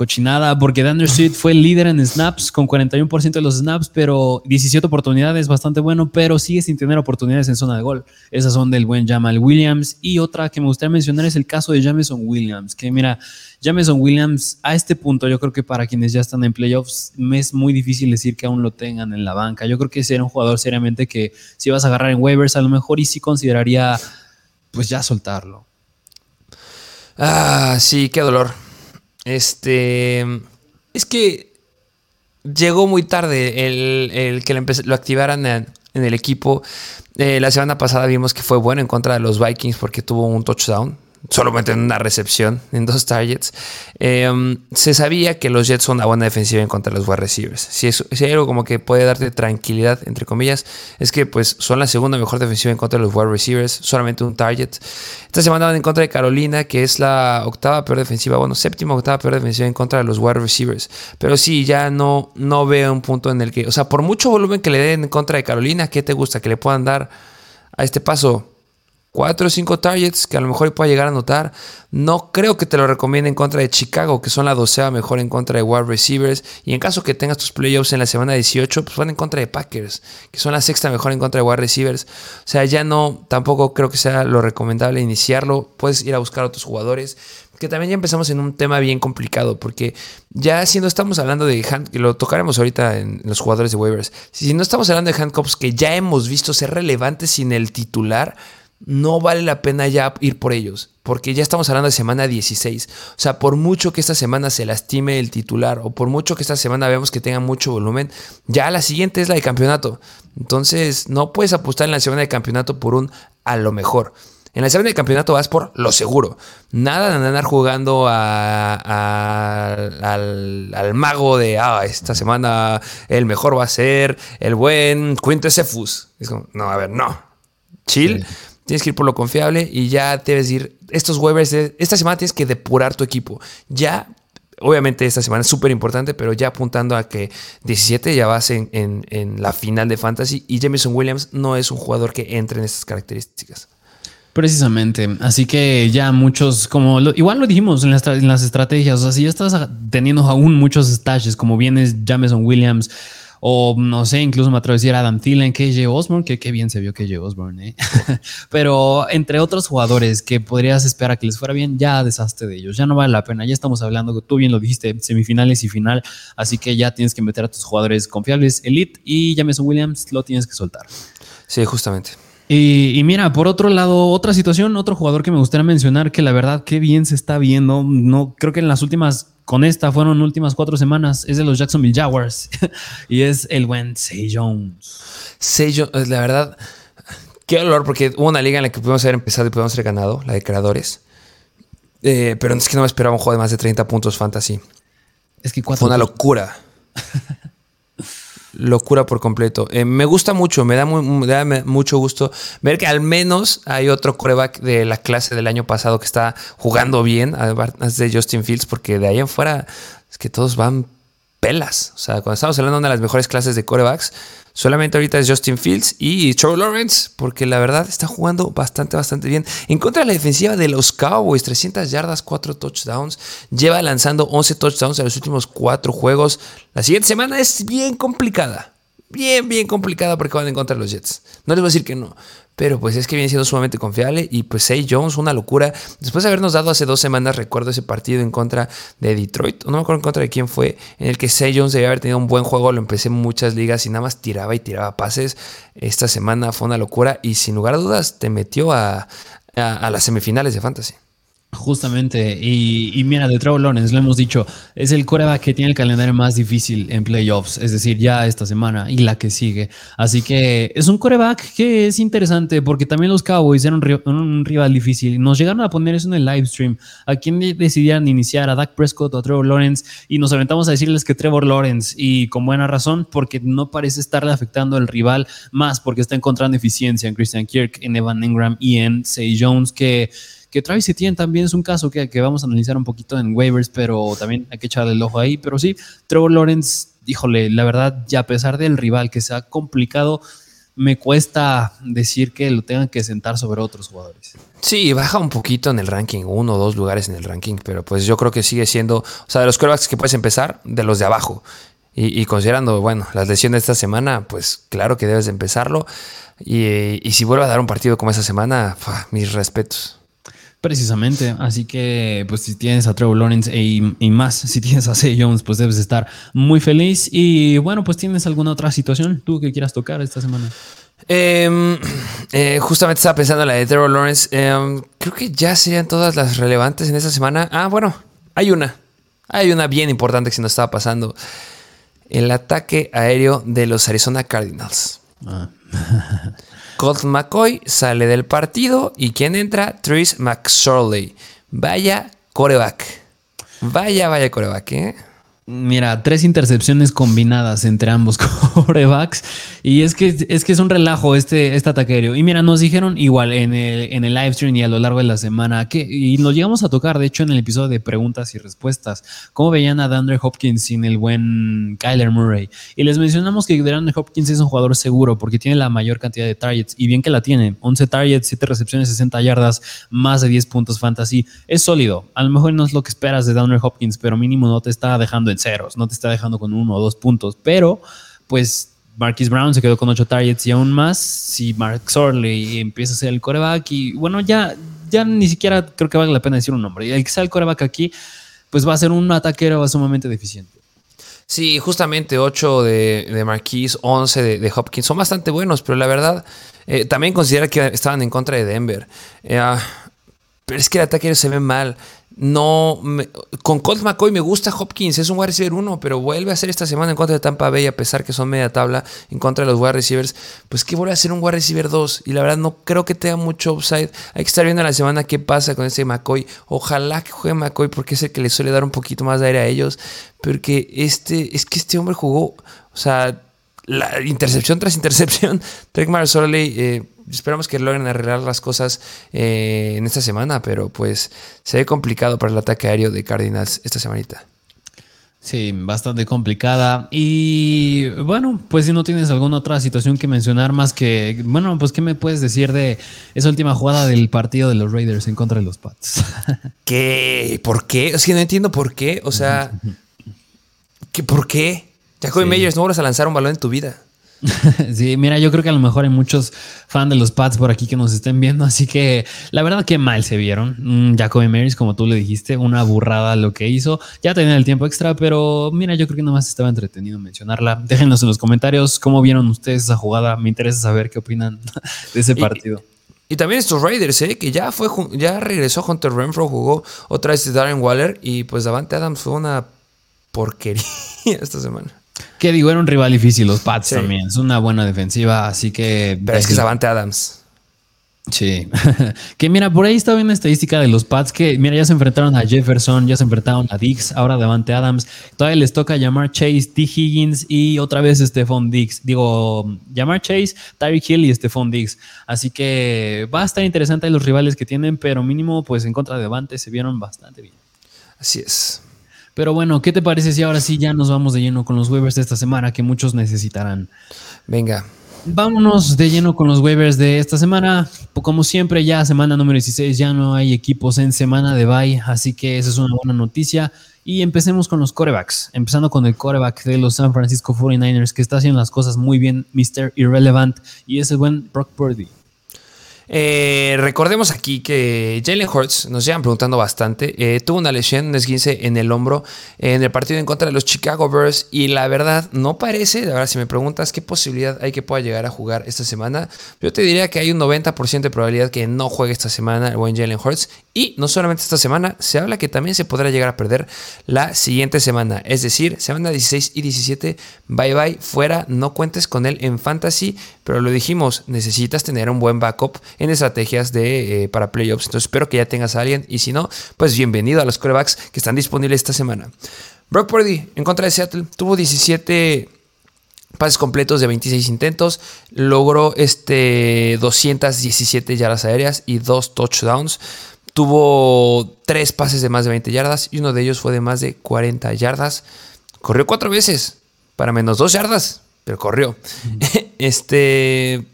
cochinada, porque Daniel Street fue el líder en snaps con 41% de los snaps, pero 17 oportunidades, bastante bueno, pero sigue sin tener oportunidades en zona de gol. Esas son del buen Jamal Williams. Y otra que me gustaría mencionar es el caso de Jameson Williams, que mira, Jameson Williams a este punto, yo creo que para quienes ya están en playoffs, me es muy difícil decir que aún lo tengan en la banca. Yo creo que sería un jugador seriamente que si vas a agarrar en waivers a lo mejor y sí consideraría pues ya soltarlo. Ah, sí, qué dolor. Este. Es que llegó muy tarde el, que lo activaran en, el equipo. Eh, la semana pasada vimos que fue bueno en contra de los Vikings porque tuvo un touchdown solamente en una recepción, en dos targets. Em, se sabía que los Jets son una buena defensiva en contra de los wide receivers. Si, hay algo como que puede darte tranquilidad, entre comillas, es que pues son la segunda mejor defensiva en contra de los wide receivers, solamente un target. Esta semana van en contra de Carolina, que es la octava peor defensiva, bueno, séptima octava peor defensiva en contra de los wide receivers. Pero sí, ya no, no veo un punto en el que, o sea, por mucho volumen que le den en contra de Carolina, ¿qué te gusta? Que le puedan dar a este paso cuatro o cinco targets que a lo mejor pueda llegar a notar. No creo que te lo recomiende en contra de Chicago, que son la docea mejor en contra de wide receivers. Y en caso que tengas tus playoffs en la semana 18, pues van en contra de Packers, que son la sexta mejor en contra de wide receivers. O sea, ya no, tampoco creo que sea lo recomendable iniciarlo. Puedes ir a buscar a otros jugadores. Que también ya empezamos en un tema bien complicado, porque ya si no estamos hablando de hand, que lo tocaremos ahorita en los jugadores de waivers, si no estamos hablando de handcuffs que ya hemos visto ser relevantes sin el titular, no vale la pena ya ir por ellos, porque ya estamos hablando de semana 16. O sea, por mucho que esta semana se lastime el titular o por mucho que esta semana veamos que tenga mucho volumen, ya la siguiente es la de campeonato. Entonces, no puedes apostar en la semana de campeonato por un a lo mejor. En la semana de campeonato vas por lo seguro. Nada de andar jugando al, mago de, ah, esta semana el mejor va a ser el buen Quintesefus. Es como, no, a ver, no. Chill. Tienes que ir por lo confiable y ya debes ir. Estos waivers, esta semana tienes que depurar tu equipo. Ya, obviamente, esta semana es súper importante, pero ya apuntando a que 17 ya vas en, en, la final de Fantasy y Jameson Williams no es un jugador que entre en estas características. Precisamente, así que ya muchos, como igual lo dijimos en las, en las, estrategias, o sea, si ya estás teniendo aún muchos stashes, como vienes Jameson Williams, o no sé, incluso me atrevo a decir Adam Thielen, KJ Osborne, que qué bien se vio KJ Osborne, ¿eh? pero entre otros jugadores que podrías esperar que les fuera bien, ya deshazte de ellos, ya no vale la pena, ya estamos hablando, tú bien lo dijiste, semifinales y final, así que ya tienes que meter a tus jugadores confiables, elite, y Jameson Williams lo tienes que soltar. Sí, justamente. Y, mira, por otro lado, otra situación, otro jugador que me gustaría mencionar que la verdad qué bien se está viendo. No creo que en las últimas, con esta fueron últimas cuatro semanas, es de los Jacksonville Jaguars y es el buen Say Jones. Say Jones, la verdad, qué dolor porque hubo una liga en la que pudimos haber empezado y pudimos haber ganado, la de creadores. Eh, pero es que no me esperaba un juego de más de 30 puntos fantasy. Es que Fue una locura. locura por completo. Eh, me gusta mucho, me da, mucho gusto ver que al menos hay otro coreback de la clase del año pasado que está jugando bien, además de Justin Fields, porque de ahí en fuera es que todos van pelas. O sea, cuando estamos hablando de una de las mejores clases de corebacks, solamente ahorita es Justin Fields y Trevor Lawrence, porque la verdad está jugando bastante, bastante bien. En contra de la defensiva de los Cowboys, 300 yardas, 4 touchdowns. Lleva lanzando 11 touchdowns en los últimos 4 juegos. La siguiente semana es bien complicada. Bien, bien complicada porque van en contra de los Jets. No les voy a decir que no. Pero pues es que viene siendo sumamente confiable. Y pues Say Jones, una locura. Después de habernos dado hace dos semanas, recuerdo ese partido en contra de Detroit. No me acuerdo en contra de quién fue. En el que Say Jones debía haber tenido un buen juego. Lo empecé en muchas ligas y nada más tiraba y tiraba pases. Esta semana fue una locura. Y sin lugar a dudas te metió a, a las semifinales de Fantasy. Justamente, y, mira, de Trevor Lawrence, lo hemos dicho, es el coreback que tiene el calendario más difícil en playoffs, es decir, ya esta semana y la que sigue. Así que es un coreback que es interesante porque también los Cowboys eran un, rival difícil. Nos llegaron a poner eso en el live stream. A quién decidían iniciar, a Dak Prescott o a Trevor Lawrence, y nos aventamos a decirles que Trevor Lawrence, y con buena razón, porque no parece estarle afectando al rival más, porque está encontrando eficiencia en Christian Kirk, en Evan Ingram y en Say Jones, que que Travis Etienne también es un caso que, que, vamos a analizar un poquito en waivers, pero también hay que echarle el ojo ahí. Pero sí, Trevor Lawrence, híjole, la verdad, ya a pesar del rival que se ha complicado, me cuesta decir que lo tengan que sentar sobre otros jugadores. Sí, baja un poquito en el ranking, uno o dos lugares en el ranking, pero pues yo creo que sigue siendo, o sea, de los quarterbacks que puedes empezar, de los de abajo. Y, considerando, bueno, las lesiones de esta semana, pues claro que debes de empezarlo. Y, si vuelve a dar un partido como esta semana, mis respetos. Precisamente, así que pues si tienes a Trevor Lawrence e, y, más, si tienes a C. Jones, pues debes estar muy feliz. Y bueno, pues tienes alguna otra situación tú que quieras tocar esta semana. Em, eh, justamente estaba pensando en la de Trevor Lawrence. Em, creo que ya serían todas las relevantes en esta semana. Ah, bueno, hay una. Hay una bien importante que se nos estaba pasando. El ataque aéreo de los Arizona Cardinals. Ah. Colt McCoy sale del partido y quien entra, Tris McSorley. Vaya coreback. Vaya, vaya coreback, ¿eh? Mira, tres intercepciones combinadas entre ambos corebacks. Y es que, es que es un relajo este, este ataque aéreo. Y mira, nos dijeron igual en el, en el live stream y a lo largo de la semana que, y nos llegamos a tocar, de hecho, en el episodio de preguntas y respuestas, cómo veían a DeAndre Hopkins sin el buen Kyler Murray. Y les mencionamos que DeAndre Hopkins es un jugador seguro porque tiene la mayor cantidad de targets. Y bien que la tiene, 11 targets, 7 recepciones, 60 yardas, más de 10 puntos fantasy. Es sólido. A lo mejor no es lo que esperas de DeAndre Hopkins, pero mínimo no te está dejando en ceros, no te está dejando con uno o dos puntos, pero pues Marquis Brown se quedó con ocho targets y aún más si Mark Sorley empieza a ser el coreback y bueno, ya, ya ni siquiera creo que vale la pena decir un nombre. El que sea el coreback aquí, pues va a ser un ataquero sumamente deficiente. Sí, justamente 8 de, de Marquise, 11 de, Hopkins son bastante buenos, pero la verdad, eh, también considera que estaban en contra de Denver. Eh, ah, pero es que el ataque se ve mal. No, con Colt McCoy me gusta Hopkins, es un wide receiver 1, pero vuelve a ser esta semana en contra de Tampa Bay, a pesar que son media tabla en contra de los wide receivers, pues que vuelve a ser un wide receiver 2. Y la verdad no creo que tenga mucho upside. Hay que estar viendo la semana qué pasa con ese McCoy. Ojalá que juegue McCoy porque es el que le suele dar un poquito más de aire a ellos. Porque este, es que este hombre jugó, o sea, la intercepción tras intercepción. Trek Marsoley, eh, esperamos que logren arreglar las cosas eh, en esta semana, pero pues se ve complicado para el ataque aéreo de Cardinals esta semanita. Sí, bastante complicada. Y bueno, pues si no tienes alguna otra situación que mencionar más que, bueno, pues ¿qué me puedes decir de esa última jugada del partido de los Raiders en contra de los Pats? ¿Qué? ¿Por qué? Es que no entiendo por qué. O sea, ¿qué, ¿por qué? Jacoby Meyers, no vuelvas a lanzar un balón en tu vida. sí, mira, yo creo que a lo mejor hay muchos fans de los Pats por aquí que nos estén viendo, así que la verdad que mal se vieron. Mm, Jacoby Marys, como tú le dijiste, una burrada lo que hizo. Ya tenía el tiempo extra, pero mira, yo creo que nomás estaba entretenido mencionarla. Déjenos en los comentarios cómo vieron ustedes esa jugada. Me interesa saber qué opinan de ese partido. Y, también estos Raiders, ¿eh? que ya fue ya regresó Hunter Renfro, jugó otra vez Darren Waller y pues Davante Adams fue una porquería esta semana. Que digo, era un rival difícil los Pats también. Es una buena defensiva, así que. Pero es que Savante Adams. Sí. que mira, por ahí estaba una estadística de los Pats que, mira, ya se enfrentaron a Jefferson, ya se enfrentaron a Dix, ahora Davante Adams. Todavía les toca llamar Chase, T. Higgins y otra vez Stephon Dix. Digo, llamar Chase, Tyreek Hill y Stephon Dix. Así que va a estar interesante los rivales que tienen, pero mínimo, pues en contra de Davante se vieron bastante bien. Así es. Pero bueno, ¿qué te parece si ahora sí ya nos vamos de lleno con los waivers de esta semana que muchos necesitarán? Venga. Vámonos de lleno con los waivers de esta semana. Como siempre, ya semana número 16, ya no hay equipos en semana de bye, así que esa es una buena noticia. Y empecemos con los corebacks, empezando con el coreback de los San Francisco 49ers, que está haciendo las cosas muy bien, Mr. Irrelevant, y es el buen Brock Purdy. Eh, recordemos aquí que Jalen Hurts, nos llevan preguntando bastante, eh, tuvo una lesión, un esguince en el hombro en el partido en contra de los Chicago Bears y la verdad no parece, la verdad si me preguntas qué posibilidad hay que pueda llegar a jugar esta semana, yo te diría que hay un 90% de probabilidad que no juegue esta semana el buen Jalen Hurts y no solamente esta semana, se habla que también se podrá llegar a perder la siguiente semana, es decir, semana 16 y 17, bye bye, fuera, no cuentes con él en fantasy, pero lo dijimos, necesitas tener un buen backup en estrategias de, eh, para playoffs. Entonces espero que ya tengas a alguien y si no, pues bienvenido a los corebacks que están disponibles esta semana. Brock Purdy en contra de Seattle tuvo 17 pases completos de 26 intentos, logró este 217 yardas aéreas y dos touchdowns. Tuvo tres pases de más de 20 yardas y uno de ellos fue de más de 40 yardas. Corrió cuatro veces para menos dos yardas, pero corrió. Este.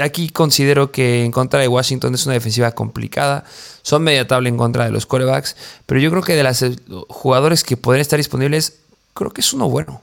Aquí considero que en contra de Washington es una defensiva complicada. Son media tabla en contra de los quarterbacks. Pero yo creo que de los jugadores que podrían estar disponibles, creo que es uno bueno.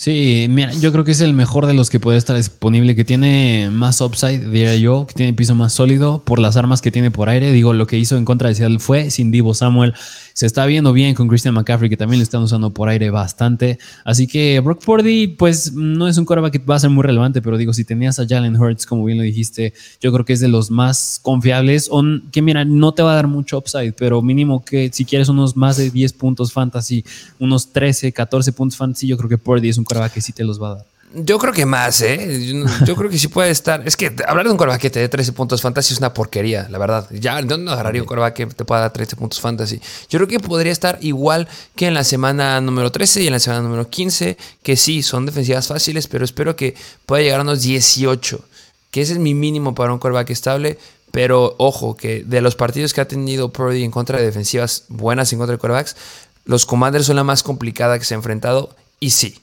Sí, mira, yo creo que es el mejor de los que puede estar disponible, que tiene más upside, diría yo, que tiene piso más sólido por las armas que tiene por aire. Digo, lo que hizo en contra de Seattle fue sin Divo Samuel. Se está viendo bien con Christian McCaffrey, que también le están usando por aire bastante. Así que Brock Purdy, pues no es un quarterback que va a ser muy relevante, pero digo, si tenías a Jalen Hurts, como bien lo dijiste, yo creo que es de los más confiables. que mira, no te va a dar mucho upside, pero mínimo que si quieres unos más de 10 puntos fantasy, unos 13, 14 puntos fantasy, yo creo que Purdy es un quarterback que sí te los va a dar. Yo creo que más, ¿eh? Yo, creo que sí puede estar. Es que hablar de un coreback que te dé 13 puntos fantasy es una porquería, la verdad. Ya, ¿dónde agarraría un coreback que te pueda dar 13 puntos fantasy? Yo creo que podría estar igual que en la semana número 13 y en la semana número 15, que sí, son defensivas fáciles, pero espero que pueda llegar a unos 18, que ese es mi mínimo para un coreback estable. Pero ojo, que de los partidos que ha tenido Purdy en contra de defensivas buenas en contra de corebacks, los Commanders son la más complicada que se ha enfrentado. Y sí,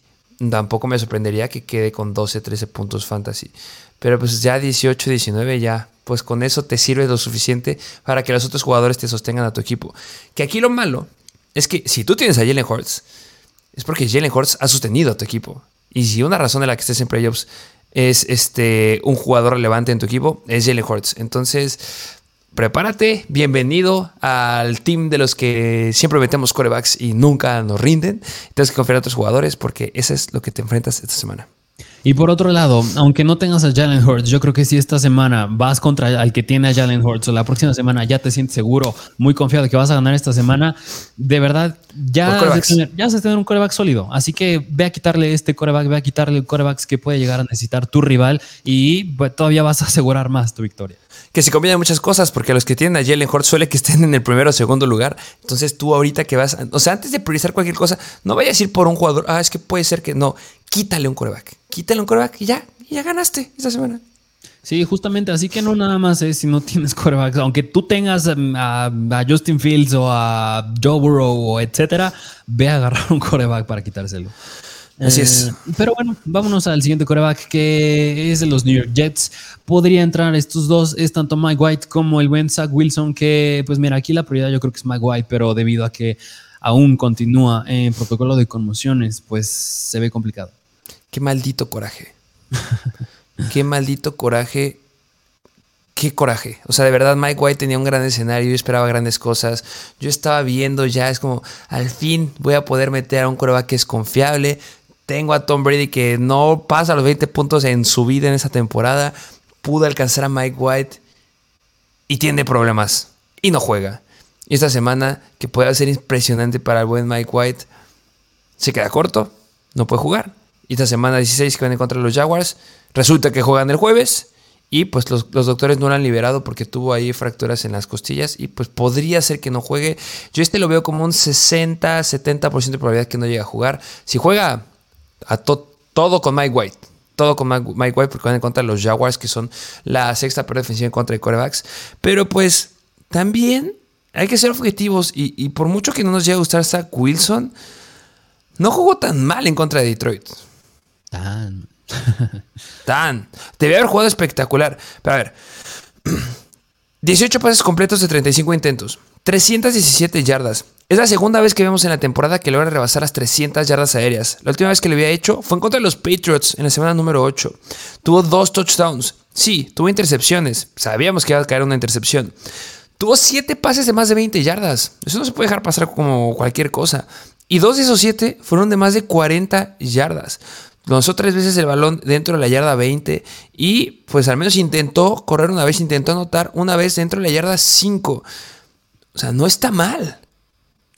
tampoco me sorprendería que quede con 12, 13 puntos fantasy. Pero pues ya 18, 19 ya, pues con eso te sirve lo suficiente para que los otros jugadores te sostengan a tu equipo. Que aquí lo malo es que si tú tienes a Jalen Hurts, es porque Jalen Hurts ha sostenido a tu equipo. Y si una razón de la que estés en playoffs es este, un jugador relevante en tu equipo, es Jalen Hurts. Entonces, prepárate, bienvenido al team de los que siempre metemos corebacks y nunca nos rinden. Tienes que confiar en otros jugadores porque eso es lo que te enfrentas esta semana. Y por otro lado, aunque no tengas a Jalen Hurts, yo creo que si esta semana vas contra el que tiene a Jalen Hurts o la próxima semana ya te sientes seguro, muy confiado de que vas a ganar esta semana, de verdad ya has tener, ya tener un coreback sólido. Así que ve a quitarle este coreback, ve a quitarle corebacks que puede llegar a necesitar tu rival y pues, todavía vas a asegurar más tu victoria que se combinan muchas cosas, porque los que tienen a Jalen Hurts suele que estén en el primero o segundo lugar. Entonces tú ahorita que vas, o sea, antes de priorizar cualquier cosa, no vayas a ir por un jugador, ah, es que puede ser que no, quítale un coreback, quítale un coreback y ya, ya ganaste esta semana. Sí, justamente, así que no nada más es si no tienes corebacks, aunque tú tengas um, a, Justin Fields o a Joe Burrow o etcétera, ve a agarrar un coreback para quitárselo. Así es. Eh, pero bueno, vámonos al siguiente coreback que es de los New York Jets. Podría entrar estos dos, es tanto Mike White como el buen Zach Wilson, que pues mira, aquí la prioridad yo creo que es Mike White, pero debido a que aún continúa en protocolo de conmociones, pues se ve complicado. Qué maldito coraje. Qué maldito coraje. Qué coraje. O sea, de verdad, Mike White tenía un gran escenario, yo esperaba grandes cosas. Yo estaba viendo ya, es como, al fin voy a poder meter a un coreback que es confiable, tengo a Tom Brady que no pasa los 20 puntos en su vida en esa temporada. Pudo alcanzar a Mike White y tiene problemas y no juega. Y esta semana, que puede ser impresionante para el buen Mike White, se queda corto, no puede jugar. Y esta semana 16 que van en contra los Jaguars, resulta que juegan el jueves y pues los, doctores no lo han liberado porque tuvo ahí fracturas en las costillas y pues podría ser que no juegue. Yo este lo veo como un 60-70% de probabilidad que no llegue a jugar. Si juega, a todo con Mike White. Todo con Mike, White porque van en contra de los Jaguars, que son la sexta peor defensiva en contra de quarterbacks. Pero pues también hay que ser objetivos. Y, por mucho que no nos llegue a gustar Zach Wilson, no jugó tan mal en contra de Detroit. Tan. tan. Debe haber jugado espectacular. Pero a ver. 18 pases completos de 35 intentos. 317 yardas. Es la segunda vez que vemos en la temporada que logra rebasar las 300 yardas aéreas. La última vez que lo había hecho fue en contra de los Patriots en la semana número 8. Tuvo dos touchdowns. Sí, tuvo intercepciones. Sabíamos que iba a caer una intercepción. Tuvo 7 pases de más de 20 yardas. Eso no se puede dejar pasar como cualquier cosa. Y dos de esos 7 fueron de más de 40 yardas. Lanzó tres veces el balón dentro de la yarda 20 y pues al menos intentó correr una vez, intentó anotar una vez dentro de la yarda 5. O sea, no está mal.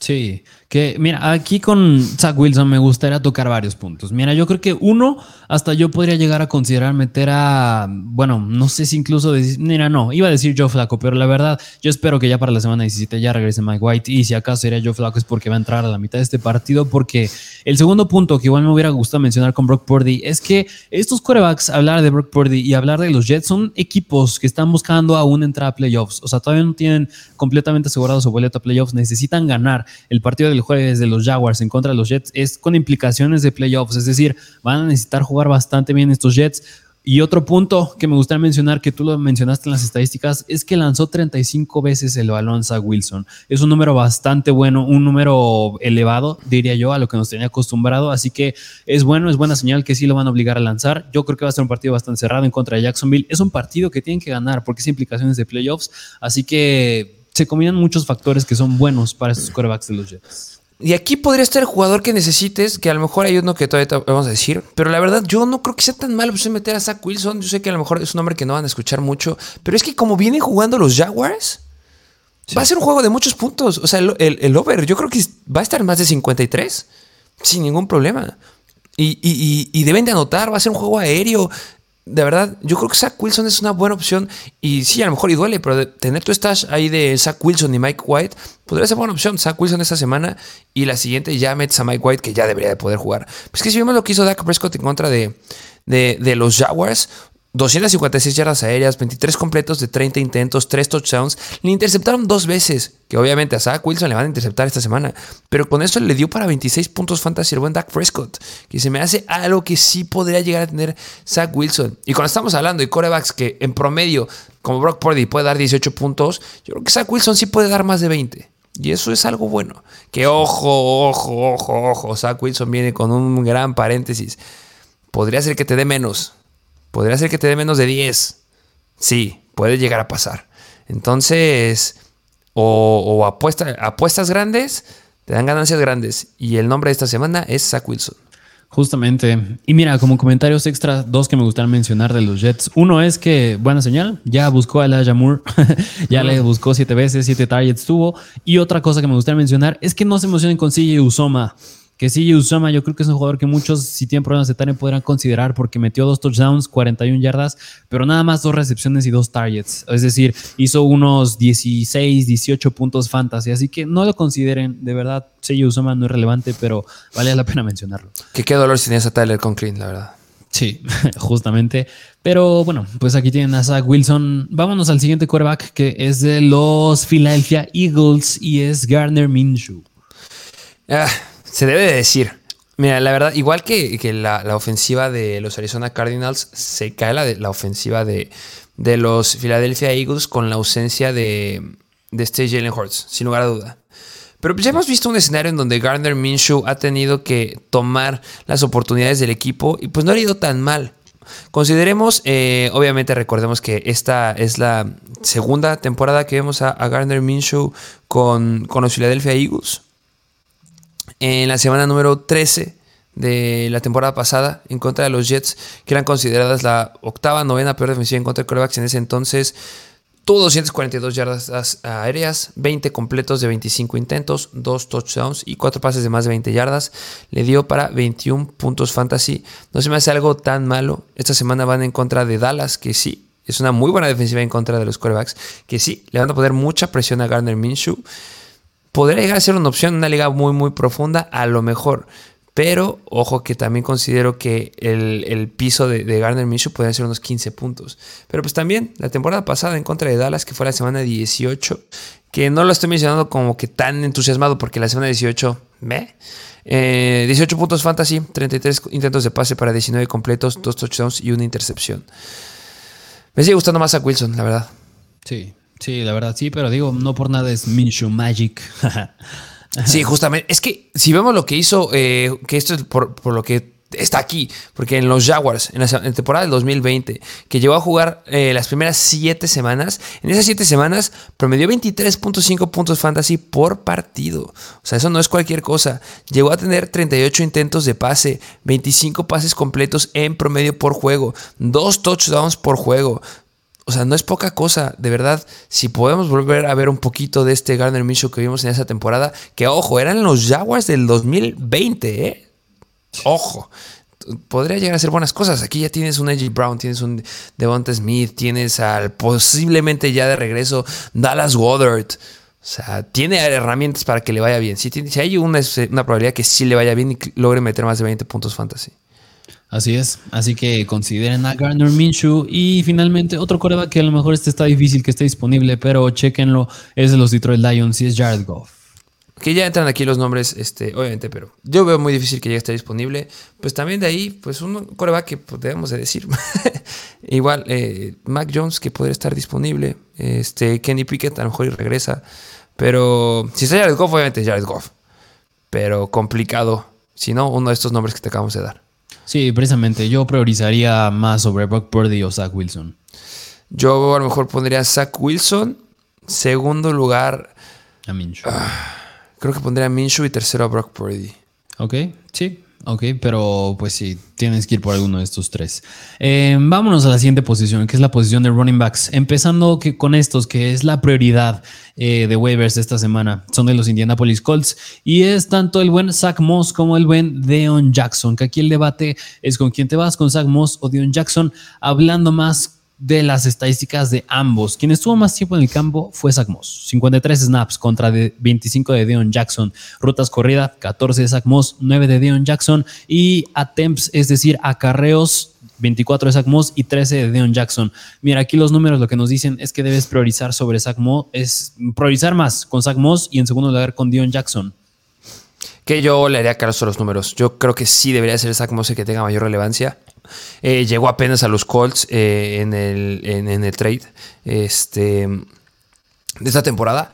Sí, que mira, aquí con Zach Wilson me gustaría tocar varios puntos. Mira, yo creo que uno, hasta yo podría llegar a considerar meter a, bueno, no sé si incluso decir, mira, no, iba a decir Joe Flaco, pero la verdad, yo espero que ya para la semana 17 ya regrese Mike White y si acaso sería Joe Flaco es porque va a entrar a la mitad de este partido, porque el segundo punto que igual me hubiera gustado mencionar con Brock Purdy es que estos quarterbacks, hablar de Brock Purdy y hablar de los Jets son equipos que están buscando aún entrar a playoffs, o sea, todavía no tienen completamente asegurado su boleto a playoffs, necesitan ganar el partido del jueves de los Jaguars en contra de los Jets es con implicaciones de playoffs, es decir, van a necesitar jugar bastante bien estos Jets. Y otro punto que me gustaría mencionar, que tú lo mencionaste en las estadísticas, es que lanzó 35 veces el balón Zach Wilson. Es un número bastante bueno, un número elevado, diría yo, a lo que nos tenía acostumbrado. Así que es bueno, es buena señal que sí lo van a obligar a lanzar. Yo creo que va a ser un partido bastante cerrado en contra de Jacksonville. Es un partido que tienen que ganar porque es implicaciones de playoffs. Así que se combinan muchos factores que son buenos para estos quarterbacks de los Jets. Y aquí podría estar el jugador que necesites, que a lo mejor hay uno que todavía te vamos a decir, pero la verdad yo no creo que sea tan malo pues, meter a Zach Wilson. Yo sé que a lo mejor es un hombre que no van a escuchar mucho, pero es que como vienen jugando los Jaguars, va a ser un juego de muchos puntos. O sea, el, over yo creo que va a estar más de 53 sin ningún problema. Y, y, deben de anotar, va a ser un juego aéreo de verdad, yo creo que Zach Wilson es una buena opción. Y sí, a lo mejor y duele, pero tener tu stash ahí de Zach Wilson y Mike White podría ser buena opción. Zach Wilson esta semana y la siguiente ya metes a Mike White, que ya debería de poder jugar. Pues que si vemos lo que hizo Dak Prescott en contra de, de, de los Jaguars, 256 yardas aéreas, 23 completos de 30 intentos, 3 touchdowns. Le interceptaron dos veces, que obviamente a Zach Wilson le van a interceptar esta semana. Pero con eso le dio para 26 puntos fantasy el buen Dak Prescott, que se me hace algo que sí podría llegar a tener Zach Wilson. Y cuando estamos hablando de corebacks que en promedio, como Brock Purdy, puede dar 18 puntos, yo creo que Zach Wilson sí puede dar más de 20. Y eso es algo bueno. Que ojo, ojo, ojo, ojo. Zach Wilson viene con un gran paréntesis. Podría ser que te dé menos podría ser que te dé menos de 10. Sí, puede llegar a pasar. Entonces, o, apuestas grandes, te dan ganancias grandes. Y el nombre de esta semana es Zach Wilson. Justamente. Y mira, como comentarios extra, dos que me gustaría mencionar de los Jets. Uno es que, buena señal, ya buscó a Elijah Moore, ya le buscó siete veces, siete targets tuvo. Y otra cosa que me gustaría mencionar es que no se emocionen con CJ Usoma que sí, Usama yo creo que es un jugador que muchos, si tienen problemas de target, podrán considerar porque metió dos touchdowns, 41 yardas, pero nada más dos recepciones y dos targets. Es decir, hizo unos 16, 18 puntos fantasy. Así que no lo consideren, de verdad, sí, Usama no es relevante, pero vale la pena mencionarlo. Que qué dolor sin esa Tyler Conklin, la verdad. Sí, justamente. Pero bueno, pues aquí tienen a Zach Wilson. Vámonos al siguiente quarterback que es de los Philadelphia Eagles y es Garner Minshew. Ah, se debe de decir. Mira, la verdad, igual que, la, ofensiva de los Arizona Cardinals, se cae la, la ofensiva de, de, los Philadelphia Eagles con la ausencia de, de este Jalen sin lugar a duda. Pero ya hemos visto un escenario en donde Gardner Minshew ha tenido que tomar las oportunidades del equipo y pues no ha ido tan mal. Consideremos, eh, obviamente recordemos que esta es la segunda temporada que vemos a, a Gardner Minshew con, con los Philadelphia Eagles en la semana número 13 de la temporada pasada en contra de los Jets, que eran consideradas la octava, novena peor defensiva en contra de corebacks en ese entonces. Tuvo 242 yardas aéreas, 20 completos de 25 intentos, 2 touchdowns y 4 pases de más de 20 yardas. Le dio para 21 puntos fantasy. No se me hace algo tan malo. Esta semana van en contra de Dallas, que sí, es una muy buena defensiva en contra de los corebacks, que sí, le van a poner mucha presión a Garner Minshew podría llegar a ser una opción en una liga muy, muy profunda, a lo mejor. Pero ojo que también considero que el, piso de, de, Gardner Minshew podría ser unos 15 puntos. Pero pues también la temporada pasada en contra de Dallas, que fue la semana 18, que no lo estoy mencionando como que tan entusiasmado porque la semana 18, ¿me? 18 puntos fantasy, 33 intentos de pase para 19 completos, 2 touchdowns y una intercepción. Me sigue gustando más a Wilson, la verdad. Sí, Sí, la verdad sí, pero digo, no por nada es Minshew Magic. sí, justamente. Es que si vemos lo que hizo, eh, que esto es por, lo que está aquí, porque en los Jaguars, en la, temporada del 2020, que llegó a jugar eh, las primeras siete semanas, en esas siete semanas promedió 23.5 puntos fantasy por partido. O sea, eso no es cualquier cosa. Llegó a tener 38 intentos de pase, 25 pases completos en promedio por juego, dos touchdowns por juego. O sea, no es poca cosa, de verdad. Si podemos volver a ver un poquito de este Garner Minshew que vimos en esa temporada, que ojo, eran los Jaguars del 2020, ¿eh? Ojo. Podría llegar a ser buenas cosas. Aquí ya tienes un AJ Brown, tienes un Devonta Smith, tienes al posiblemente ya de regreso Dallas Goddard. O sea, tiene herramientas para que le vaya bien. Si, si hay una, una probabilidad que sí le vaya bien y logre meter más de 20 puntos fantasy. Así es, así que consideren a Garner Minshew y finalmente otro coreback que a lo mejor este está difícil que esté disponible, pero chequenlo, es de los Detroit Lions y es Jared Goff. que ya entran aquí los nombres, este, obviamente, pero yo veo muy difícil que llegue a estar disponible. Pues también de ahí, pues un coreback que pues, debemos de decir. Igual, eh, Mac Jones que podría estar disponible. Este, Kenny Pickett a lo mejor y regresa. Pero si está Jared Goff, obviamente Jared Goff. Pero complicado. Si no, uno de estos nombres que te acabamos de dar. Sí, precisamente. Yo priorizaría más sobre Brock Purdy o Zach Wilson. Yo a lo mejor pondría Zach Wilson. Segundo lugar. A Minshew. Ah, creo que pondría a Minshew y tercero a Brock Purdy. Ok, sí. Ok, pero pues sí, tienes que ir por alguno de estos tres. Eh, vámonos a la siguiente posición, que es la posición de running backs. Empezando con estos, que es la prioridad eh, de waivers esta semana. Son de los Indianapolis Colts. Y es tanto el buen Zach Moss como el buen Deon Jackson. Que aquí el debate es con quién te vas, con Zach Moss o Deon Jackson. Hablando más de las estadísticas de ambos. Quien estuvo más tiempo en el campo fue Zach Moss. 53 snaps contra 25 de Deon Jackson. Rutas corridas, 14 de Zach Moss, 9 de Deon Jackson. Y attempts, es decir, acarreos, 24 de Zach Moss y 13 de Deon Jackson. Mira, aquí los números lo que nos dicen es que debes priorizar sobre Zach Moss, es priorizar más con Zach Moss y en segundo lugar con Deon Jackson. Que yo le haría caso a los números. Yo creo que sí debería ser Zach Moss el que tenga mayor relevancia. Eh, llegó apenas a los Colts eh, en, el, en, el trade este, de esta temporada.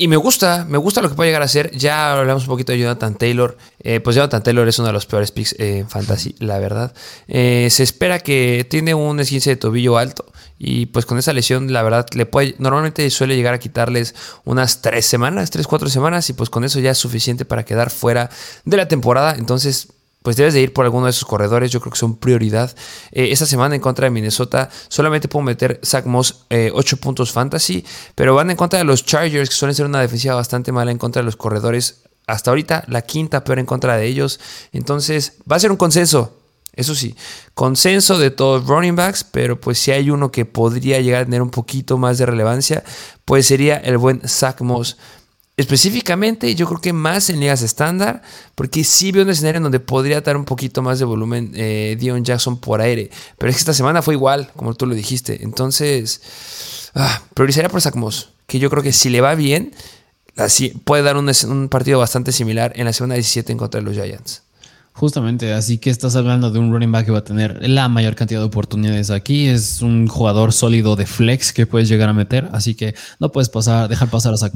Y me gusta, me gusta lo que puede llegar a ser. Ya hablamos un poquito de Jonathan Taylor. Eh, pues Jonathan Taylor es uno de los peores picks en fantasy, la verdad. se espera que tiene un esguince de tobillo alto. Y pues con esa lesión, la verdad, le puede, normalmente suele llegar a quitarles unas tres semanas, tres, cuatro semanas. Y pues con eso ya es suficiente para quedar fuera de la temporada. Entonces, pues debes de ir por alguno de esos corredores. Yo creo que son prioridad. Eh, esta semana en contra de Minnesota solamente puedo meter Zach Moss 8 eh, puntos fantasy, pero van en contra de los Chargers, que suelen ser una defensiva bastante mala en contra de los corredores. Hasta ahorita la quinta peor en contra de ellos. Entonces va a ser un consenso. Eso sí, consenso de todos running backs, pero pues si hay uno que podría llegar a tener un poquito más de relevancia, pues sería el buen Zach Moss. Específicamente, yo creo que más en ligas estándar, porque sí veo un escenario en donde podría dar un poquito más de volumen eh, Dion Jackson por aire. Pero es que esta semana fue igual, como tú lo dijiste. Entonces, ah, priorizaría por Zach que yo creo que si le va bien, así puede dar un, partido bastante similar en la semana 17 en contra de los Giants. Justamente, así que estás hablando de un running back que va a tener la mayor cantidad de oportunidades aquí. Es un jugador sólido de flex que puedes llegar a meter, así que no puedes pasar, dejar pasar a Zach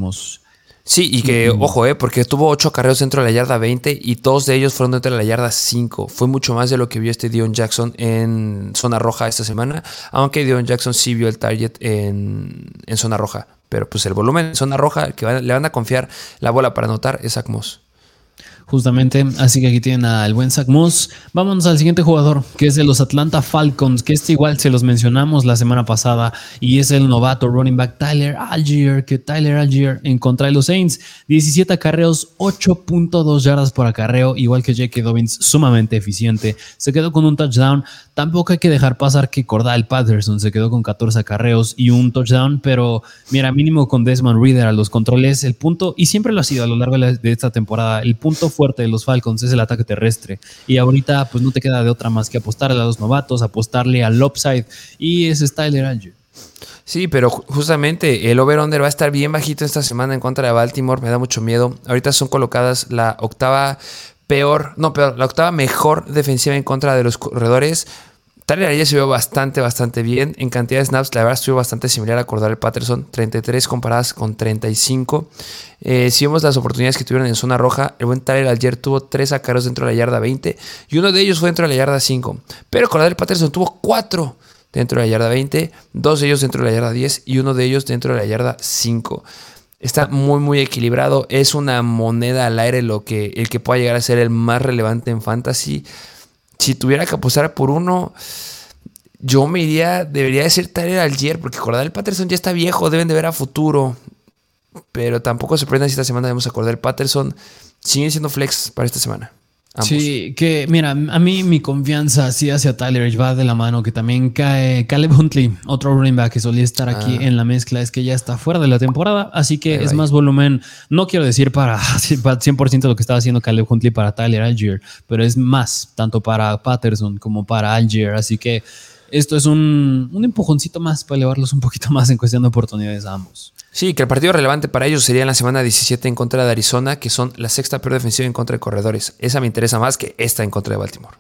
Sí, y que, ojo, eh, porque tuvo ocho carreros dentro de la yarda 20 y todos de ellos fueron dentro de la yarda 5. Fue mucho más de lo que vio este Dion Jackson en zona roja esta semana, aunque Dion Jackson sí vio el target en, zona roja. Pero pues el volumen en zona roja, que le van a confiar la bola para anotar, es Zach Justamente, así que aquí tienen al buen Zach Moss. Vámonos al siguiente jugador, que es de los Atlanta Falcons, que este igual se los mencionamos la semana pasada, y es el novato running back Tyler Algier, que Tyler Algier en contra de los Saints, 17 acarreos, 8.2 yardas por acarreo, igual que J.K. Dobbins, sumamente eficiente. Se quedó con un touchdown. Tampoco hay que dejar pasar que Cordal Patterson se quedó con 14 acarreos y un touchdown, pero mira, mínimo con Desmond Reader a los controles, el punto, y siempre lo ha sido a lo largo de esta temporada, el punto fuerte de los Falcons es el ataque terrestre. Y ahorita pues no te queda de otra más que apostarle a los novatos, apostarle al upside y es Tyler Alger. Sí, pero justamente el over-under va a estar bien bajito esta semana en contra de Baltimore. Me da mucho miedo. Ahorita son colocadas la octava peor, no, peor, la octava mejor defensiva en contra de los corredores. Tyler Ayer se vio bastante, bastante bien. En cantidad de snaps, la verdad estuvo bastante similar a Cordell Patterson, 33 comparadas con 35. Eh, si vemos las oportunidades que tuvieron en zona roja, el buen Tyler ayer tuvo 3 acarreos dentro de la yarda 20 y uno de ellos fue dentro de la yarda 5. Pero Cordell Patterson tuvo 4 dentro de la yarda 20, dos de ellos dentro de la yarda 10 y uno de ellos dentro de la yarda 5. Está muy, muy equilibrado. Es una moneda al aire lo que, el que pueda llegar a ser el más relevante en fantasy si tuviera que apostar por uno, yo me iría, debería de ser Tyler Algier, porque Cordell Patterson ya está viejo, deben de ver a futuro. Pero tampoco se prenda si esta semana debemos acordar Patterson. Siguen siendo flex para esta semana. Sí, que mira, a mí mi confianza sí hacia Tyler va de la mano, que también cae Caleb Huntley, otro running back que solía estar aquí ah. en la mezcla, es que ya está fuera de la temporada, así que es más volumen, no quiero decir para 100% lo que estaba haciendo Caleb Huntley para Tyler Algier, pero es más, tanto para Patterson como para Algier, así que esto es un, un empujoncito más para elevarlos un poquito más en cuestión de oportunidades a ambos. Sí, que el partido relevante para ellos sería en la semana 17 en contra de Arizona, que son la sexta peor defensiva en contra de corredores. Esa me interesa más que esta en contra de Baltimore.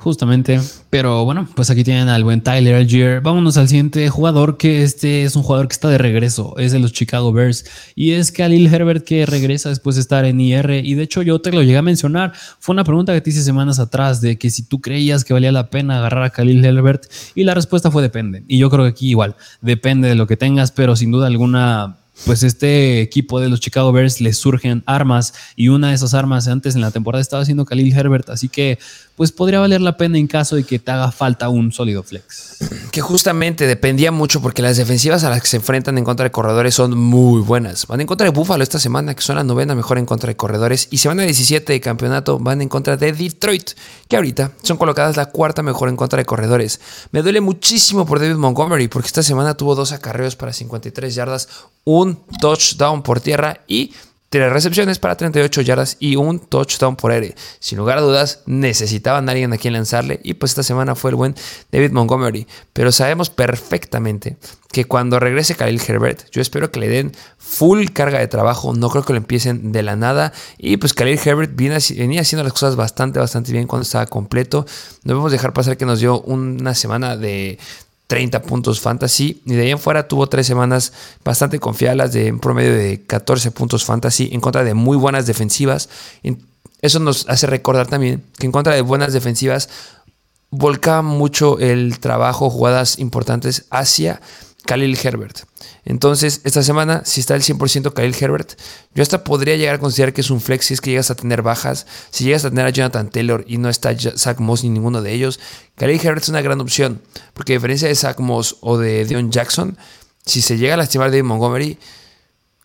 Justamente, pero bueno, pues aquí tienen al buen Tyler Algier. Vámonos al siguiente jugador, que este es un jugador que está de regreso, es de los Chicago Bears, y es Khalil Herbert que regresa después de estar en IR, y de hecho yo te lo llegué a mencionar, fue una pregunta que te hice semanas atrás de que si tú creías que valía la pena agarrar a Khalil Herbert, y la respuesta fue depende, y yo creo que aquí igual, depende de lo que tengas, pero sin duda alguna pues este equipo de los Chicago Bears les surgen armas y una de esas armas antes en la temporada estaba siendo Khalil Herbert, así que pues podría valer la pena en caso de que te haga falta un sólido flex. Que justamente dependía mucho porque las defensivas a las que se enfrentan en contra de corredores son muy buenas. Van en contra de Buffalo esta semana, que son la novena mejor en contra de corredores, y se van a 17 de campeonato, van en contra de Detroit, que ahorita son colocadas la cuarta mejor en contra de corredores. Me duele muchísimo por David Montgomery porque esta semana tuvo dos acarreos para 53 yardas, un touchdown por tierra y Tres recepciones para 38 yardas y un touchdown por aire. Sin lugar a dudas, necesitaban a alguien a quien lanzarle y pues esta semana fue el buen David Montgomery. Pero sabemos perfectamente que cuando regrese Khalil Herbert, yo espero que le den full carga de trabajo, no creo que lo empiecen de la nada. Y pues Khalil Herbert venía haciendo las cosas bastante, bastante bien cuando estaba completo. No debemos dejar pasar que nos dio una semana de 30 puntos fantasy. Y de ahí en fuera tuvo tres semanas bastante confiables de un promedio de 14 puntos fantasy en contra de muy buenas defensivas. Eso nos hace recordar también que en contra de buenas defensivas volcaba mucho el trabajo, jugadas importantes hacia Khalil Herbert. Entonces, esta semana, si está el 100% Khalil Herbert, yo hasta podría llegar a considerar que es un flex si es que llegas a tener bajas, si llegas a tener a Jonathan Taylor y no está Zach Moss ni ninguno de ellos. Khalil Herbert es una gran opción, porque a diferencia de Zach Moss o de Dion Jackson, si se llega a lastimar de Montgomery,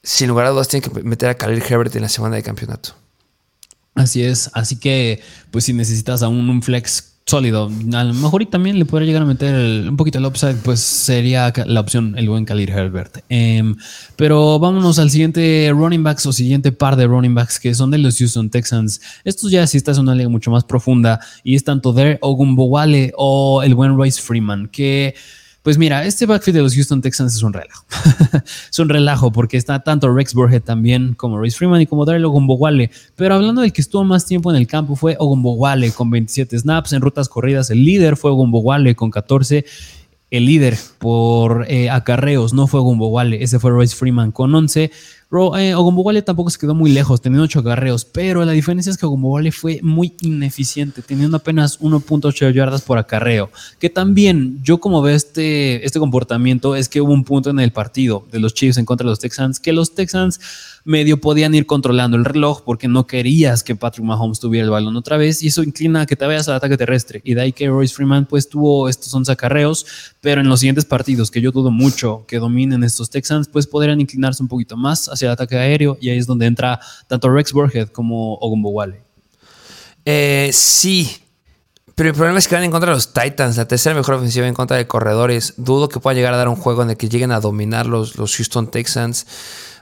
sin lugar a dudas tiene que meter a Khalil Herbert en la semana de campeonato. Así es, así que pues si necesitas aún un flex sólido. A lo mejor y también le podría llegar a meter un poquito el upside, pues sería la opción el buen Khalil Herbert. Em, pero vámonos al siguiente running backs o siguiente par de running backs que son de los Houston Texans. Estos ya si estás en una liga mucho más profunda y es tanto Dare Ogumbowale o el buen Royce Freeman que pues mira, este backfield de los Houston Texans es un relajo. es un relajo porque está tanto Rex Burhead también como Royce Freeman y como Daryl Ogumbowale. Pero hablando del que estuvo más tiempo en el campo fue Ogumbowale con 27 snaps en rutas corridas. El líder fue Ogumbowale con 14 el líder por eh, acarreos no fue Ogumbowale, ese fue Royce Freeman con 11. Eh, Ogumbowale tampoco se quedó muy lejos, teniendo 8 acarreos, pero la diferencia es que Ogumbowale fue muy ineficiente, teniendo apenas 1.8 yardas por acarreo. Que también, yo como veo este, este comportamiento, es que hubo un punto en el partido de los Chiefs en contra de los Texans, que los Texans medio podían ir controlando el reloj porque no querías que Patrick Mahomes tuviera el balón otra vez y eso inclina a que te vayas al ataque terrestre. Y de ahí que Royce Freeman pues tuvo estos 11 acarreos, pero en los siguientes partidos, que yo dudo mucho que dominen estos Texans, pues podrían inclinarse un poquito más hacia el ataque aéreo y ahí es donde entra tanto Rex Burhead como Ogumbowale. Eh, sí, pero el problema es que van en contra de los Titans, la tercera mejor ofensiva en contra de corredores. Dudo que pueda llegar a dar un juego en el que lleguen a dominar los, los Houston Texans.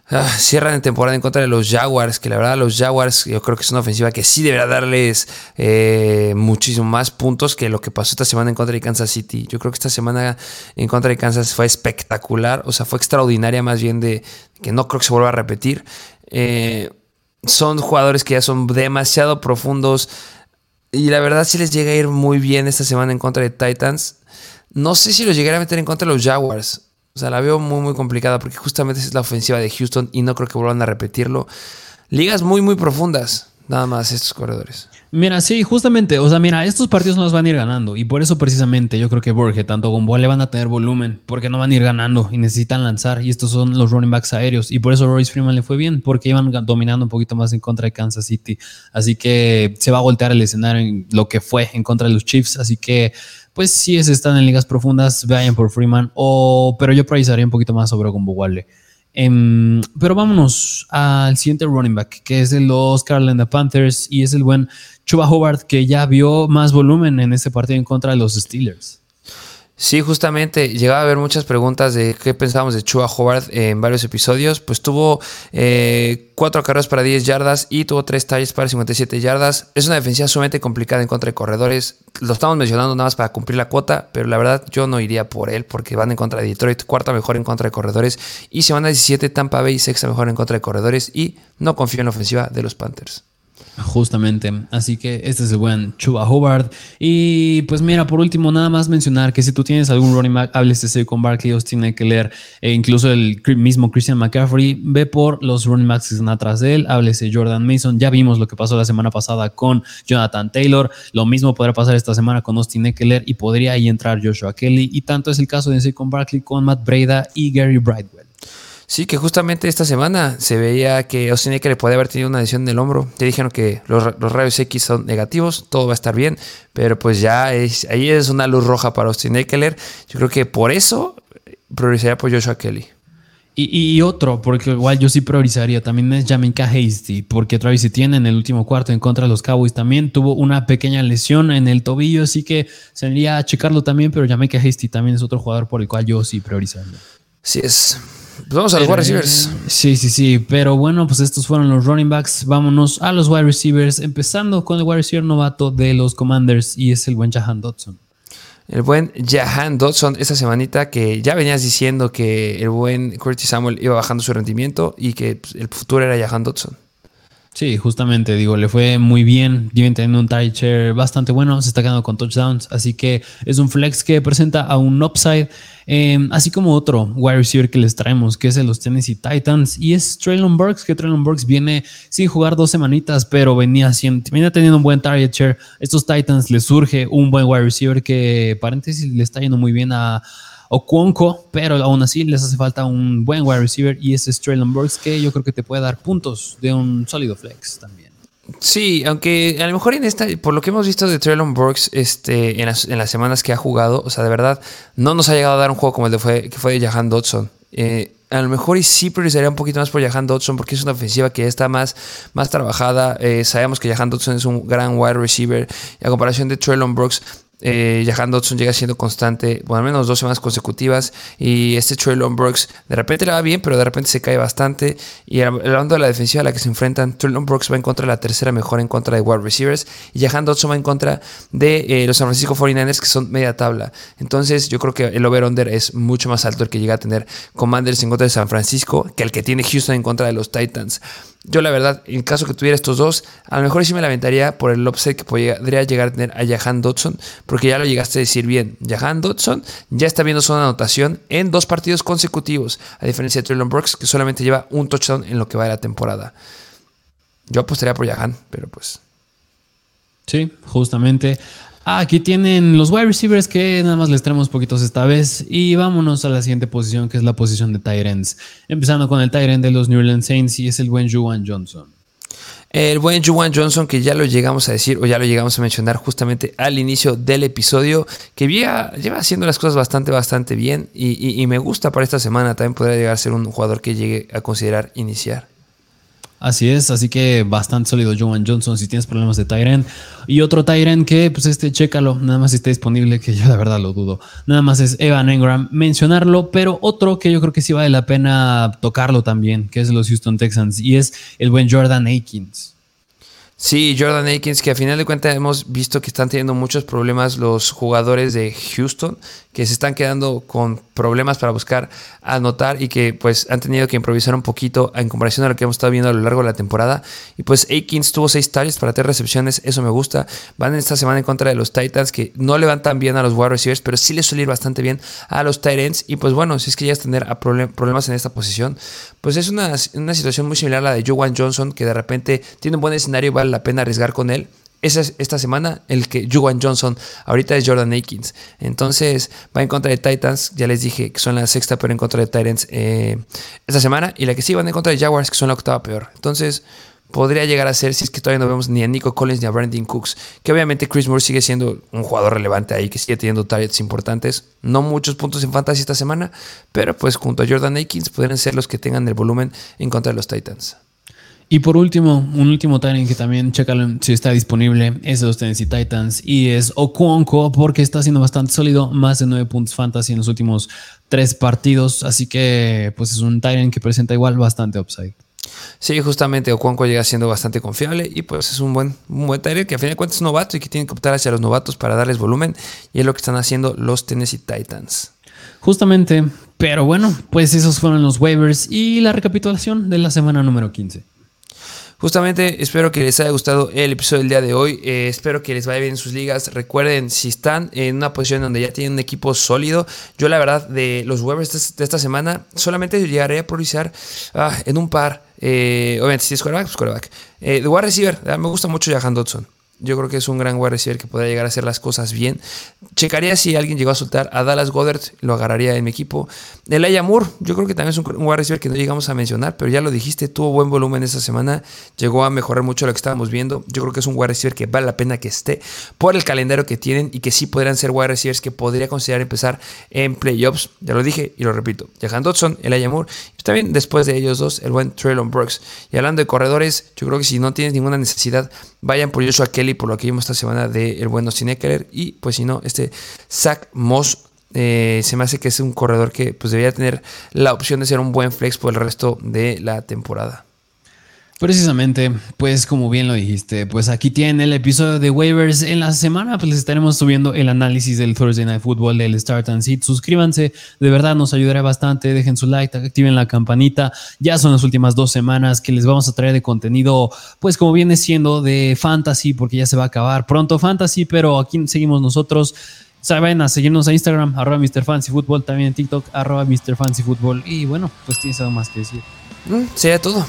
Ah, cierran en temporada en contra de los Jaguars, que la verdad los Jaguars yo creo que es una ofensiva que sí deberá darles eh, muchísimo más puntos que lo que pasó esta semana en contra de Kansas City. Yo creo que esta semana en contra de Kansas fue espectacular, o sea, fue extraordinaria más bien de que no creo que se vuelva a repetir. Eh, son jugadores que ya son demasiado profundos y la verdad sí les llega a ir muy bien esta semana en contra de Titans. No sé si los llegará a meter en contra de los Jaguars. O sea, la veo muy, muy complicada porque justamente es la ofensiva de Houston y no creo que vuelvan a repetirlo. Ligas muy, muy profundas, nada más estos corredores. Mira, sí, justamente, o sea, mira, estos partidos no los van a ir ganando y por eso precisamente yo creo que Borges, tanto con le van a tener volumen porque no van a ir ganando y necesitan lanzar y estos son los running backs aéreos y por eso Royce Freeman le fue bien porque iban dominando un poquito más en contra de Kansas City, así que se va a voltear el escenario en lo que fue en contra de los Chiefs, así que pues si es, están en ligas profundas, vayan por Freeman. O, pero yo priorizaría un poquito más sobre Ogumbowale. Em, pero vámonos al siguiente running back, que es de los Carolina Panthers y es el buen Chuba Howard, que ya vio más volumen en este partido en contra de los Steelers. Sí, justamente llegaba a haber muchas preguntas de qué pensábamos de Chua Howard en varios episodios. Pues tuvo eh, cuatro carreras para 10 yardas y tuvo tres talles para 57 yardas. Es una defensiva sumamente complicada en contra de corredores. Lo estamos mencionando nada más para cumplir la cuota, pero la verdad yo no iría por él porque van en contra de Detroit, cuarta mejor en contra de corredores y semana 17 Tampa Bay, sexta mejor en contra de corredores y no confío en la ofensiva de los Panthers. Justamente, así que este es el buen Chuba Hobart. Y pues mira, por último, nada más mencionar que si tú tienes algún running back, háblese con Barkley, Austin leer e incluso el mismo Christian McCaffrey, ve por los running backs que están atrás de él, háblese Jordan Mason. Ya vimos lo que pasó la semana pasada con Jonathan Taylor, lo mismo podrá pasar esta semana con Austin Eckler y podría ahí entrar Joshua Kelly. Y tanto es el caso de con Barkley con Matt Breda y Gary Brightwell. Sí, que justamente esta semana se veía que Austin Eckler podía haber tenido una lesión del hombro. Ya dijeron que los, rayos X son negativos, todo va a estar bien, pero pues ya es, ahí es una luz roja para Austin Eckler. Yo creo que por eso priorizaría por Joshua Kelly. Y, otro, porque igual yo sí priorizaría también es Jamaica Hasty, porque Travis Etienne en el último cuarto en contra de los Cowboys también tuvo una pequeña lesión en el tobillo, así que sería checarlo también, pero Jamaica Hasty también es otro jugador por el cual yo sí priorizaría. Sí es. Pues vamos a los wide receivers. Sí, sí, sí. Pero bueno, pues estos fueron los running backs. Vámonos a los wide receivers. Empezando con el wide receiver novato de los Commanders y es el buen Jahan Dodson. El buen Jahan Dodson, esta semanita que ya venías diciendo que el buen Curtis Samuel iba bajando su rendimiento y que pues, el futuro era Jahan Dodson. Sí, justamente, digo, le fue muy bien, viven teniendo un tight share bastante bueno, se está quedando con touchdowns, así que es un flex que presenta a un upside, em, así como otro wide receiver que les traemos, que es el los Tennessee Titans, y es Traylon Burks, que Traylon Burks viene sin jugar dos semanitas, pero venía, venía teniendo un buen target share. Estos Titans les surge un buen wide receiver que, paréntesis, le está yendo muy bien a o Cuonco, pero aún así les hace falta un buen wide receiver y ese es Traylon Burks que yo creo que te puede dar puntos de un sólido flex también. Sí, aunque a lo mejor en esta, por lo que hemos visto de Traylon Burks este, en, las, semanas que ha jugado, o sea, de verdad, no nos ha llegado a dar un juego como el de que fue de Jahan Dodson. Eh, a lo mejor y sí priorizaría un poquito más por Jahan Dodson porque es una ofensiva que está más, más trabajada. Eh, sabemos que Jahan Dodson es un gran wide receiver. Y a comparación de Traylon Brooks, eh, Jahan Dodson llega siendo constante, bueno, al menos dos semanas consecutivas. Y este Traylon Brooks de repente le va bien, pero de repente se cae bastante. Y hablando de la defensiva a la que se enfrentan, Traylon Brooks va en contra de la tercera mejor en contra de wide receivers. Y Jahan Dodson va en contra de eh, los San Francisco 49ers, que son media tabla. Entonces, yo creo que el over-under es mucho más alto el que llega a tener Commanders en contra de San Francisco que el que tiene Houston en contra de los Titans. Yo la verdad, en caso que tuviera estos dos, a lo mejor sí me lamentaría por el upset que podría llegar a tener a Jahan Dodson, porque ya lo llegaste a decir bien. Jahan Dodson ya está viendo su anotación en dos partidos consecutivos, a diferencia de Traylon Brooks, que solamente lleva un touchdown en lo que va de la temporada. Yo apostaría por Jahan, pero pues... Sí, justamente. Ah, aquí tienen los wide receivers que nada más les traemos poquitos esta vez. Y vámonos a la siguiente posición, que es la posición de Tyrants. Empezando con el Tyrant de los New Orleans Saints y es el buen Juwan Johnson. El buen Juwan Johnson, que ya lo llegamos a decir o ya lo llegamos a mencionar justamente al inicio del episodio, que lleva, lleva haciendo las cosas bastante, bastante bien y, y me gusta para esta semana. También podría llegar a ser un jugador que llegue a considerar iniciar. Así es, así que bastante sólido Joan Johnson si tienes problemas de Tyren. Y otro Tyren que, pues este, chécalo, nada más si está disponible, que yo la verdad lo dudo. Nada más es Evan Engram mencionarlo, pero otro que yo creo que sí vale la pena tocarlo también, que es los Houston Texans, y es el buen Jordan Akins. Sí, Jordan Akins, que a final de cuentas hemos visto que están teniendo muchos problemas los jugadores de Houston, que se están quedando con problemas para buscar anotar y que pues han tenido que improvisar un poquito en comparación a lo que hemos estado viendo a lo largo de la temporada. Y pues Akins tuvo seis targets para tres recepciones, eso me gusta. Van esta semana en contra de los Titans, que no le van tan bien a los wide receivers, pero sí les suele ir bastante bien a los Titans. Y pues bueno, si es que ya es tener problemas en esta posición, pues es una, una situación muy similar a la de Joan Johnson, que de repente tiene un buen escenario y vale la pena arriesgar con él. Esa es esta semana el que Juwan Johnson ahorita es Jordan Akins. Entonces va en contra de Titans. Ya les dije que son la sexta peor en contra de Titans eh, esta semana. Y la que sí van en contra de Jaguars, que son la octava peor. Entonces podría llegar a ser si es que todavía no vemos ni a Nico Collins ni a Brandon Cooks. Que obviamente Chris Moore sigue siendo un jugador relevante ahí, que sigue teniendo targets importantes. No muchos puntos en fantasy esta semana, pero pues junto a Jordan Akins podrían ser los que tengan el volumen en contra de los Titans. Y por último, un último timing que también chécalo si está disponible es de los Tennessee Titans y es Okonko porque está siendo bastante sólido, más de 9 puntos fantasy en los últimos tres partidos, así que pues es un Titan que presenta igual bastante upside. Sí, justamente Okonko llega siendo bastante confiable y pues es un buen, un buen que a fin de cuentas es novato y que tienen que optar hacia los novatos para darles volumen y es lo que están haciendo los Tennessee Titans. Justamente, pero bueno, pues esos fueron los waivers y la recapitulación de la semana número 15. Justamente espero que les haya gustado el episodio del día de hoy. Eh, espero que les vaya bien en sus ligas. Recuerden, si están en una posición donde ya tienen un equipo sólido, yo la verdad de los waivers de esta semana solamente llegaré a priorizar ah, en un par. Eh, obviamente, si es quarterback, pues quarterback. Eh, de receiver, me gusta mucho Jahan Dodson. Yo creo que es un gran wide receiver que podría llegar a hacer las cosas bien. Checaría si alguien llegó a soltar a Dallas Goddard, lo agarraría en mi equipo. El Moore, yo creo que también es un wide receiver que no llegamos a mencionar, pero ya lo dijiste, tuvo buen volumen esta semana, llegó a mejorar mucho lo que estábamos viendo. Yo creo que es un wide receiver que vale la pena que esté por el calendario que tienen y que sí podrían ser wide receivers que podría considerar empezar en playoffs. Ya lo dije y lo repito. Jahan Dodson, el Moore, y también después de ellos dos, el buen Traylon Brooks. Y hablando de corredores, yo creo que si no tienes ninguna necesidad, vayan por Joshua Kelly, por lo que vimos esta semana de el bueno Sinekeler. Y pues si no, este Zach Moss eh, se me hace que es un corredor que pues debería tener la opción de ser un buen flex por el resto de la temporada. Precisamente, pues como bien lo dijiste, pues aquí tienen el episodio de waivers. En la semana pues les estaremos subiendo el análisis del Thursday Night Football del Start and Seat. Suscríbanse, de verdad nos ayudará bastante. Dejen su like, activen la campanita. Ya son las últimas dos semanas que les vamos a traer de contenido, pues como viene siendo de fantasy, porque ya se va a acabar pronto fantasy, pero aquí seguimos nosotros. Saben a seguirnos a Instagram, arroba Mr. Fancy Football, también en TikTok, arroba Mr. Fancy Football. Y bueno, pues tienes algo más que decir. Mm, sería todo.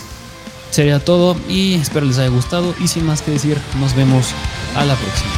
Sería todo y espero les haya gustado. Y sin más que decir, nos vemos a la próxima.